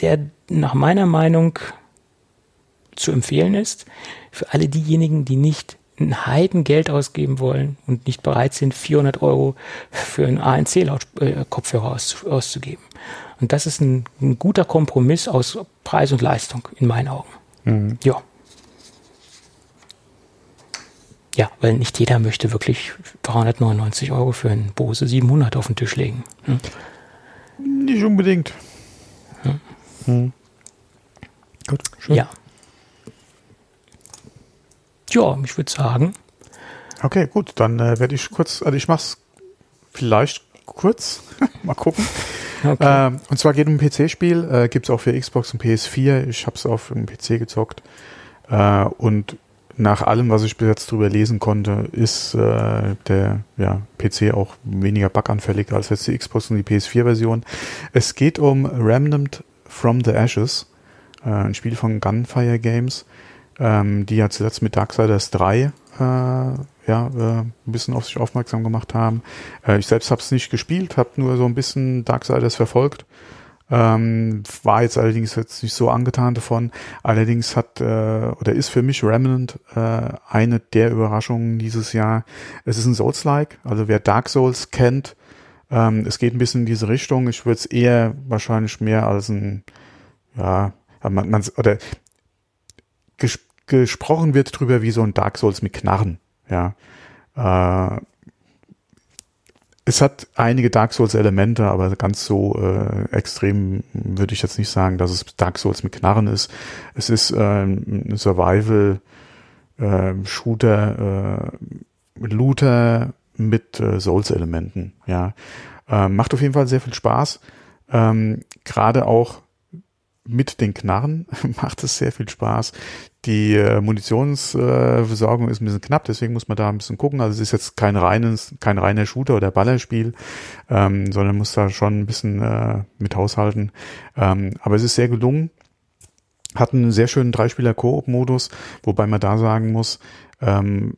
der nach meiner Meinung zu empfehlen ist für alle diejenigen, die nicht ein Heidengeld ausgeben wollen und nicht bereit sind, 400 Euro für einen ANC-Kopfhörer aus, auszugeben. Und das ist ein, ein, guter Kompromiss aus Preis und Leistung in meinen Augen. Mhm. Ja. Ja, weil nicht jeder möchte wirklich 399 Euro für einen Bose 700 auf den Tisch legen. Hm? Nicht unbedingt. Hm. Hm. Gut, schön. Ja. Ja, ich würde sagen. Okay, gut, dann äh, werde ich kurz, also ich mache es vielleicht kurz, mal gucken. Okay. Ähm, und zwar geht es um ein PC-Spiel, äh, gibt es auch für Xbox und PS4. Ich habe es auf dem PC gezockt. Äh, und nach allem, was ich bis jetzt drüber lesen konnte, ist äh, der ja, PC auch weniger buganfällig als jetzt die Xbox und die PS4-Version. Es geht um Remnant from the Ashes, äh, ein Spiel von Gunfire Games, ähm, die ja zuletzt mit Darksiders 3 äh, ja, äh, ein bisschen auf sich aufmerksam gemacht haben. Äh, ich selbst habe es nicht gespielt, habe nur so ein bisschen Darksiders verfolgt ähm, war jetzt allerdings jetzt nicht so angetan davon. Allerdings hat äh, oder ist für mich Remnant äh, eine der Überraschungen dieses Jahr. Es ist ein Souls-like, also wer Dark Souls kennt, ähm, es geht ein bisschen in diese Richtung. Ich würde es eher wahrscheinlich mehr als ein, ja, man, man oder ges gesprochen wird drüber wie so ein Dark Souls mit Knarren, ja. Äh, es hat einige Dark Souls-Elemente, aber ganz so äh, extrem würde ich jetzt nicht sagen, dass es Dark Souls mit Knarren ist. Es ist äh, ein Survival-Shooter, äh, Looter mit äh, Souls-Elementen. Ja, äh, macht auf jeden Fall sehr viel Spaß. Ähm, Gerade auch mit den Knarren macht es sehr viel Spaß. Die äh, Munitionsversorgung äh, ist ein bisschen knapp, deswegen muss man da ein bisschen gucken. Also es ist jetzt kein reines, kein reiner Shooter oder Ballerspiel, ähm, sondern muss da schon ein bisschen äh, mit haushalten. Ähm, aber es ist sehr gelungen. Hat einen sehr schönen Dreispieler-Koop-Modus, wobei man da sagen muss, ähm,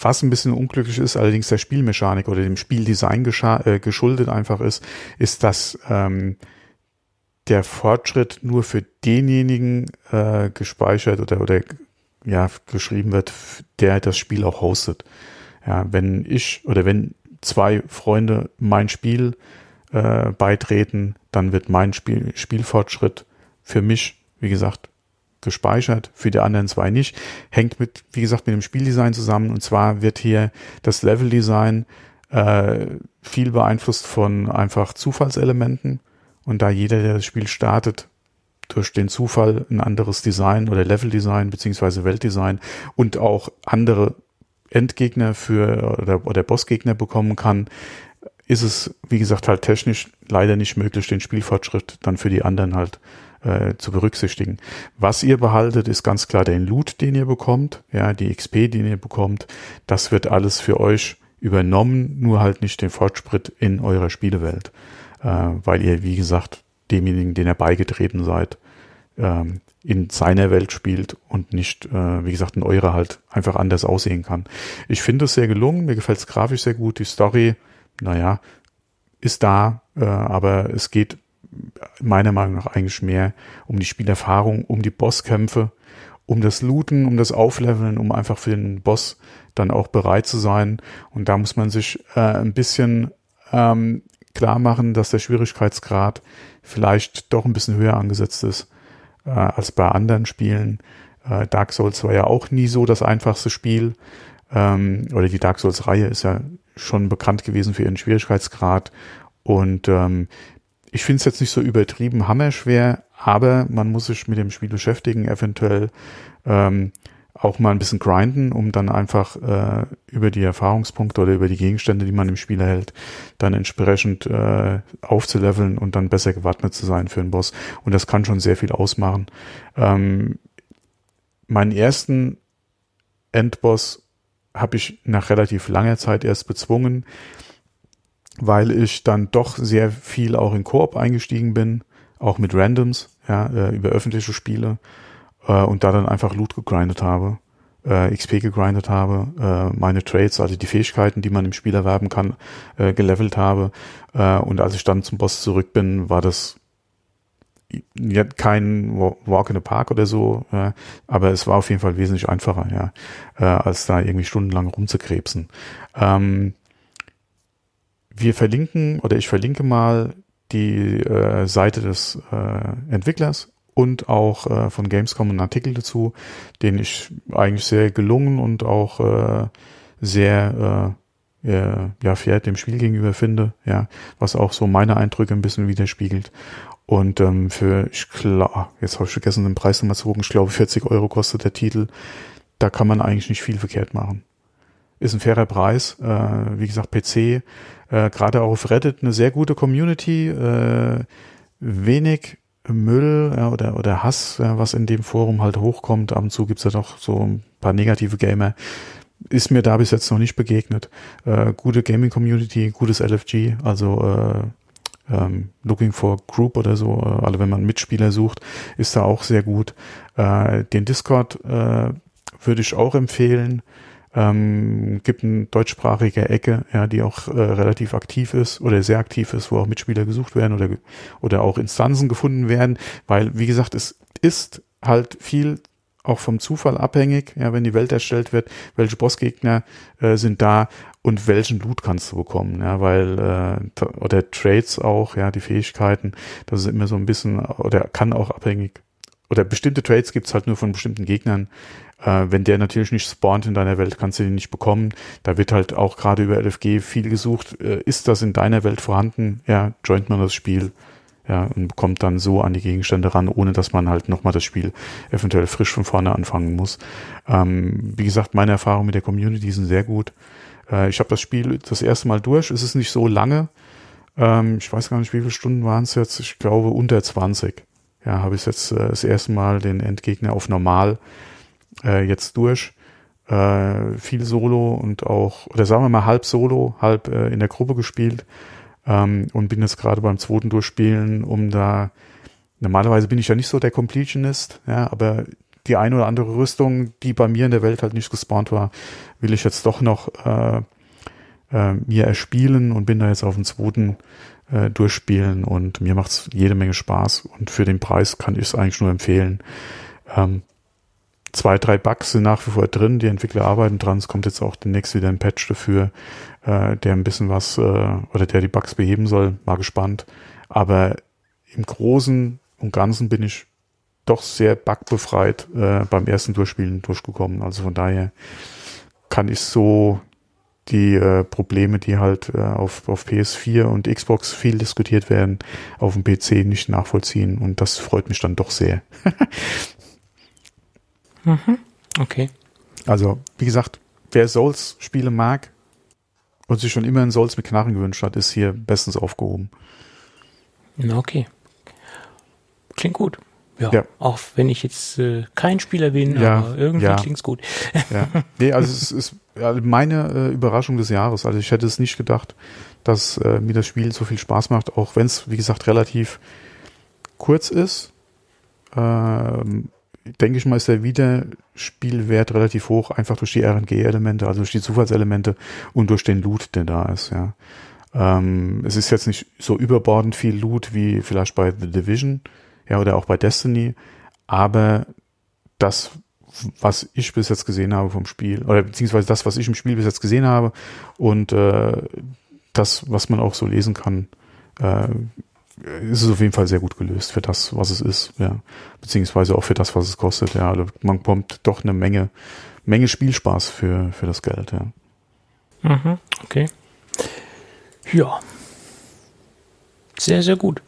was ein bisschen unglücklich ist, allerdings der Spielmechanik oder dem Spieldesign äh, geschuldet einfach ist, ist, dass ähm, der Fortschritt nur für denjenigen äh, gespeichert oder, oder ja, geschrieben wird, der das Spiel auch hostet. Ja, wenn ich oder wenn zwei Freunde mein Spiel äh, beitreten, dann wird mein Spiel, Spielfortschritt für mich, wie gesagt, gespeichert, für die anderen zwei nicht. Hängt mit, wie gesagt, mit dem Spieldesign zusammen. Und zwar wird hier das Leveldesign äh, viel beeinflusst von einfach Zufallselementen. Und da jeder, der das Spiel startet, durch den Zufall ein anderes Design oder Leveldesign beziehungsweise Weltdesign und auch andere Endgegner für oder, oder Bossgegner bekommen kann, ist es, wie gesagt, halt technisch leider nicht möglich, den Spielfortschritt dann für die anderen halt äh, zu berücksichtigen. Was ihr behaltet, ist ganz klar den Loot, den ihr bekommt, ja, die XP, den ihr bekommt. Das wird alles für euch übernommen, nur halt nicht den Fortschritt in eurer Spielewelt weil ihr, wie gesagt, demjenigen, den ihr beigetreten seid, ähm, in seiner Welt spielt und nicht, äh, wie gesagt, in eurer halt einfach anders aussehen kann. Ich finde es sehr gelungen, mir gefällt es grafisch sehr gut, die Story, naja, ist da, Äh, aber es geht meiner Meinung nach eigentlich mehr um die Spielerfahrung, um die Bosskämpfe, um das Looten, um das Aufleveln, um einfach für den Boss dann auch bereit zu sein. Und da muss man sich äh, ein bisschen ähm, klar machen, dass der Schwierigkeitsgrad vielleicht doch ein bisschen höher angesetzt ist äh, als bei anderen Spielen. Äh, Dark Souls war ja auch nie so das einfachste Spiel. Ähm, oder die Dark Souls-Reihe ist ja schon bekannt gewesen für ihren Schwierigkeitsgrad. Und ähm, ich finde es jetzt nicht so übertrieben hammerschwer, aber man muss sich mit dem Spiel beschäftigen, eventuell ähm, auch mal ein bisschen grinden, um dann einfach äh, über die Erfahrungspunkte oder über die Gegenstände, die man im Spiel erhält, dann entsprechend äh, aufzuleveln und dann besser gewappnet zu sein für einen Boss. Und das kann schon sehr viel ausmachen. Ähm, meinen ersten Endboss habe ich nach relativ langer Zeit erst bezwungen, weil ich dann doch sehr viel auch in Koop eingestiegen bin, auch mit Randoms, ja, äh, über öffentliche Spiele äh, und da dann einfach Loot gegrindet habe, äh, XP gegrindet habe, äh, meine Trades, also die Fähigkeiten, die man im Spiel erwerben kann, äh, gelevelt habe. Äh, und als ich dann zum Boss zurück bin, war das ja, kein Walk in the Park oder so, äh, aber es war auf jeden Fall wesentlich einfacher, ja, äh, als da irgendwie stundenlang rumzukrebsen. Ähm, wir verlinken oder ich verlinke mal die äh, Seite des äh, Entwicklers und auch äh, von Gamescom einen Artikel dazu, den ich eigentlich sehr gelungen und auch äh, sehr äh, äh, ja, fair dem Spiel gegenüber finde, ja, was auch so meine Eindrücke ein bisschen widerspiegelt. Und ähm, für, ich glaube, jetzt habe ich vergessen, den Preis nochmal zu gucken, ich glaube 40 Euro kostet der Titel. Da kann man eigentlich nicht viel verkehrt machen. Ist ein fairer Preis, äh, wie gesagt, PC, äh, gerade auch auf Reddit eine sehr gute Community, äh, wenig Müll ja, oder, oder Hass, ja, was in dem Forum halt hochkommt. Ab und zu gibt's ja doch so ein paar negative Gamer. Ist mir da bis jetzt noch nicht begegnet. Äh, gute Gaming-Community, gutes LFG, also äh, ähm, Looking for Group oder so, äh, also wenn man Mitspieler sucht, ist da auch sehr gut. Äh, den Discord äh, würde ich auch empfehlen. Ähm, gibt eine deutschsprachige Ecke, ja, die auch äh, relativ aktiv ist oder sehr aktiv ist, wo auch Mitspieler gesucht werden oder, oder auch Instanzen gefunden werden, weil, wie gesagt, es ist halt viel auch vom Zufall abhängig, ja, wenn die Welt erstellt wird, welche Bossgegner äh, sind da und welchen Loot kannst du bekommen, ja, weil äh, oder Trades auch, ja, die Fähigkeiten, das ist immer so ein bisschen oder kann auch abhängig oder bestimmte Trades gibt's halt nur von bestimmten Gegnern äh, wenn der natürlich nicht spawnt in deiner Welt, kannst du den nicht bekommen. Da wird halt auch gerade über LFG viel gesucht. Äh, ist das in deiner Welt vorhanden? Ja, joint man das Spiel. Ja, und kommt dann so an die Gegenstände ran, ohne dass man halt nochmal das Spiel eventuell frisch von vorne anfangen muss. Ähm, wie gesagt, meine Erfahrungen mit der Community sind sehr gut. Äh, ich habe das Spiel das erste Mal durch. Es ist nicht so lange. Ähm, ich weiß gar nicht, wie viele Stunden waren es jetzt. Ich glaube unter 20. Ja, habe ich jetzt äh, das erste Mal den Endgegner auf normal äh, jetzt durch. Äh, viel Solo und auch, oder sagen wir mal halb Solo, halb äh, in der Gruppe gespielt ähm, und bin jetzt gerade beim zweiten Durchspielen, um da, normalerweise bin ich ja nicht so der Completionist, ja, aber die eine oder andere Rüstung, die bei mir in der Welt halt nicht gespawnt war, will ich jetzt doch noch äh, äh, mir erspielen und bin da jetzt auf dem zweiten äh, durchspielen und mir macht's jede Menge Spaß und für den Preis kann ich es eigentlich nur empfehlen. Ähm, zwei, drei Bugs sind nach wie vor drin. Die Entwickler arbeiten dran. Es kommt jetzt auch demnächst wieder ein Patch dafür, äh, der ein bisschen was äh, oder der die Bugs beheben soll. Mal gespannt. Aber im Großen und Ganzen bin ich doch sehr bugbefreit äh, beim ersten Durchspielen durchgekommen. Also von daher kann ich so die äh, Probleme, die halt äh, auf, auf PS4 und Xbox viel diskutiert werden, auf dem PC nicht nachvollziehen. Und das freut mich dann doch sehr. Mhm. Okay. Also, wie gesagt, wer Souls-Spiele mag und sich schon immer einen Souls mit Knarren gewünscht hat, ist hier bestens aufgehoben. Okay. Klingt gut. Ja, ja. auch wenn ich jetzt äh, kein Spieler bin, ja, aber irgendwie ja. klingt's gut. Ja. Nee, also es ist meine äh, Überraschung des Jahres. Also ich hätte es nicht gedacht, dass äh, mir das Spiel so viel Spaß macht, auch wenn es, wie gesagt, relativ kurz ist. Ähm, denke ich mal, ist der Wiederspielwert relativ hoch, einfach durch die RNG-Elemente, also durch die Zufallselemente und durch den Loot, der da ist, ja. Ähm, es ist jetzt nicht so überbordend viel Loot wie vielleicht bei The Division, ja, oder auch bei Destiny, aber das, was ich bis jetzt gesehen habe vom Spiel, oder beziehungsweise das, was ich im Spiel bis jetzt gesehen habe und äh, das, was man auch so lesen kann, äh, ist es auf jeden Fall sehr gut gelöst für das, was es ist, ja. Beziehungsweise auch für das, was es kostet, ja. Also man bekommt doch eine Menge, Menge Spielspaß für, für das Geld, ja. Mhm, okay. Ja. Sehr, sehr gut.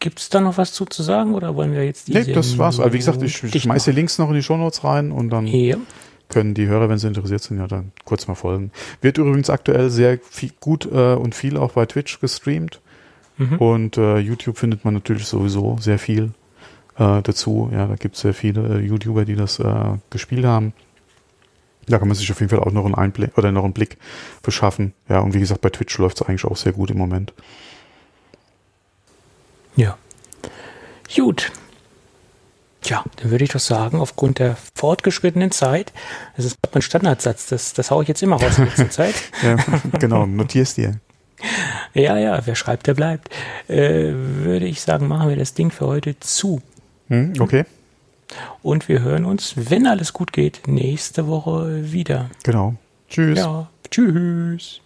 Gibt es da noch was zu, zu sagen oder wollen wir jetzt die? Nee, das war's. Also wie gesagt, ich, schmeiße Links noch in die Shownotes rein und dann ja. können die Hörer, wenn sie interessiert sind, ja dann kurz mal folgen. Wird übrigens aktuell sehr viel, gut äh, und viel auch bei Twitch gestreamt. Mhm. Und äh, YouTube findet man natürlich sowieso sehr viel äh, dazu. Ja, da gibt es sehr viele äh, YouTuber, die das äh, gespielt haben. Da kann man sich auf jeden Fall auch noch einen Einblick oder noch einen Blick verschaffen. Ja, und wie gesagt, bei Twitch läuft es eigentlich auch sehr gut im Moment. Ja. Gut. Tja, dann würde ich doch sagen, aufgrund der fortgeschrittenen Zeit, das ist mein Standardsatz, das, das haue ich jetzt immer raus in letzter Zeit. ja, genau, notierst dir. Ja, ja, wer schreibt, der bleibt. Äh, würde ich sagen, machen wir das Ding für heute zu. Hm, okay. Und wir hören uns, wenn alles gut geht, nächste Woche wieder. Genau. Tschüss. Ja, tschüss.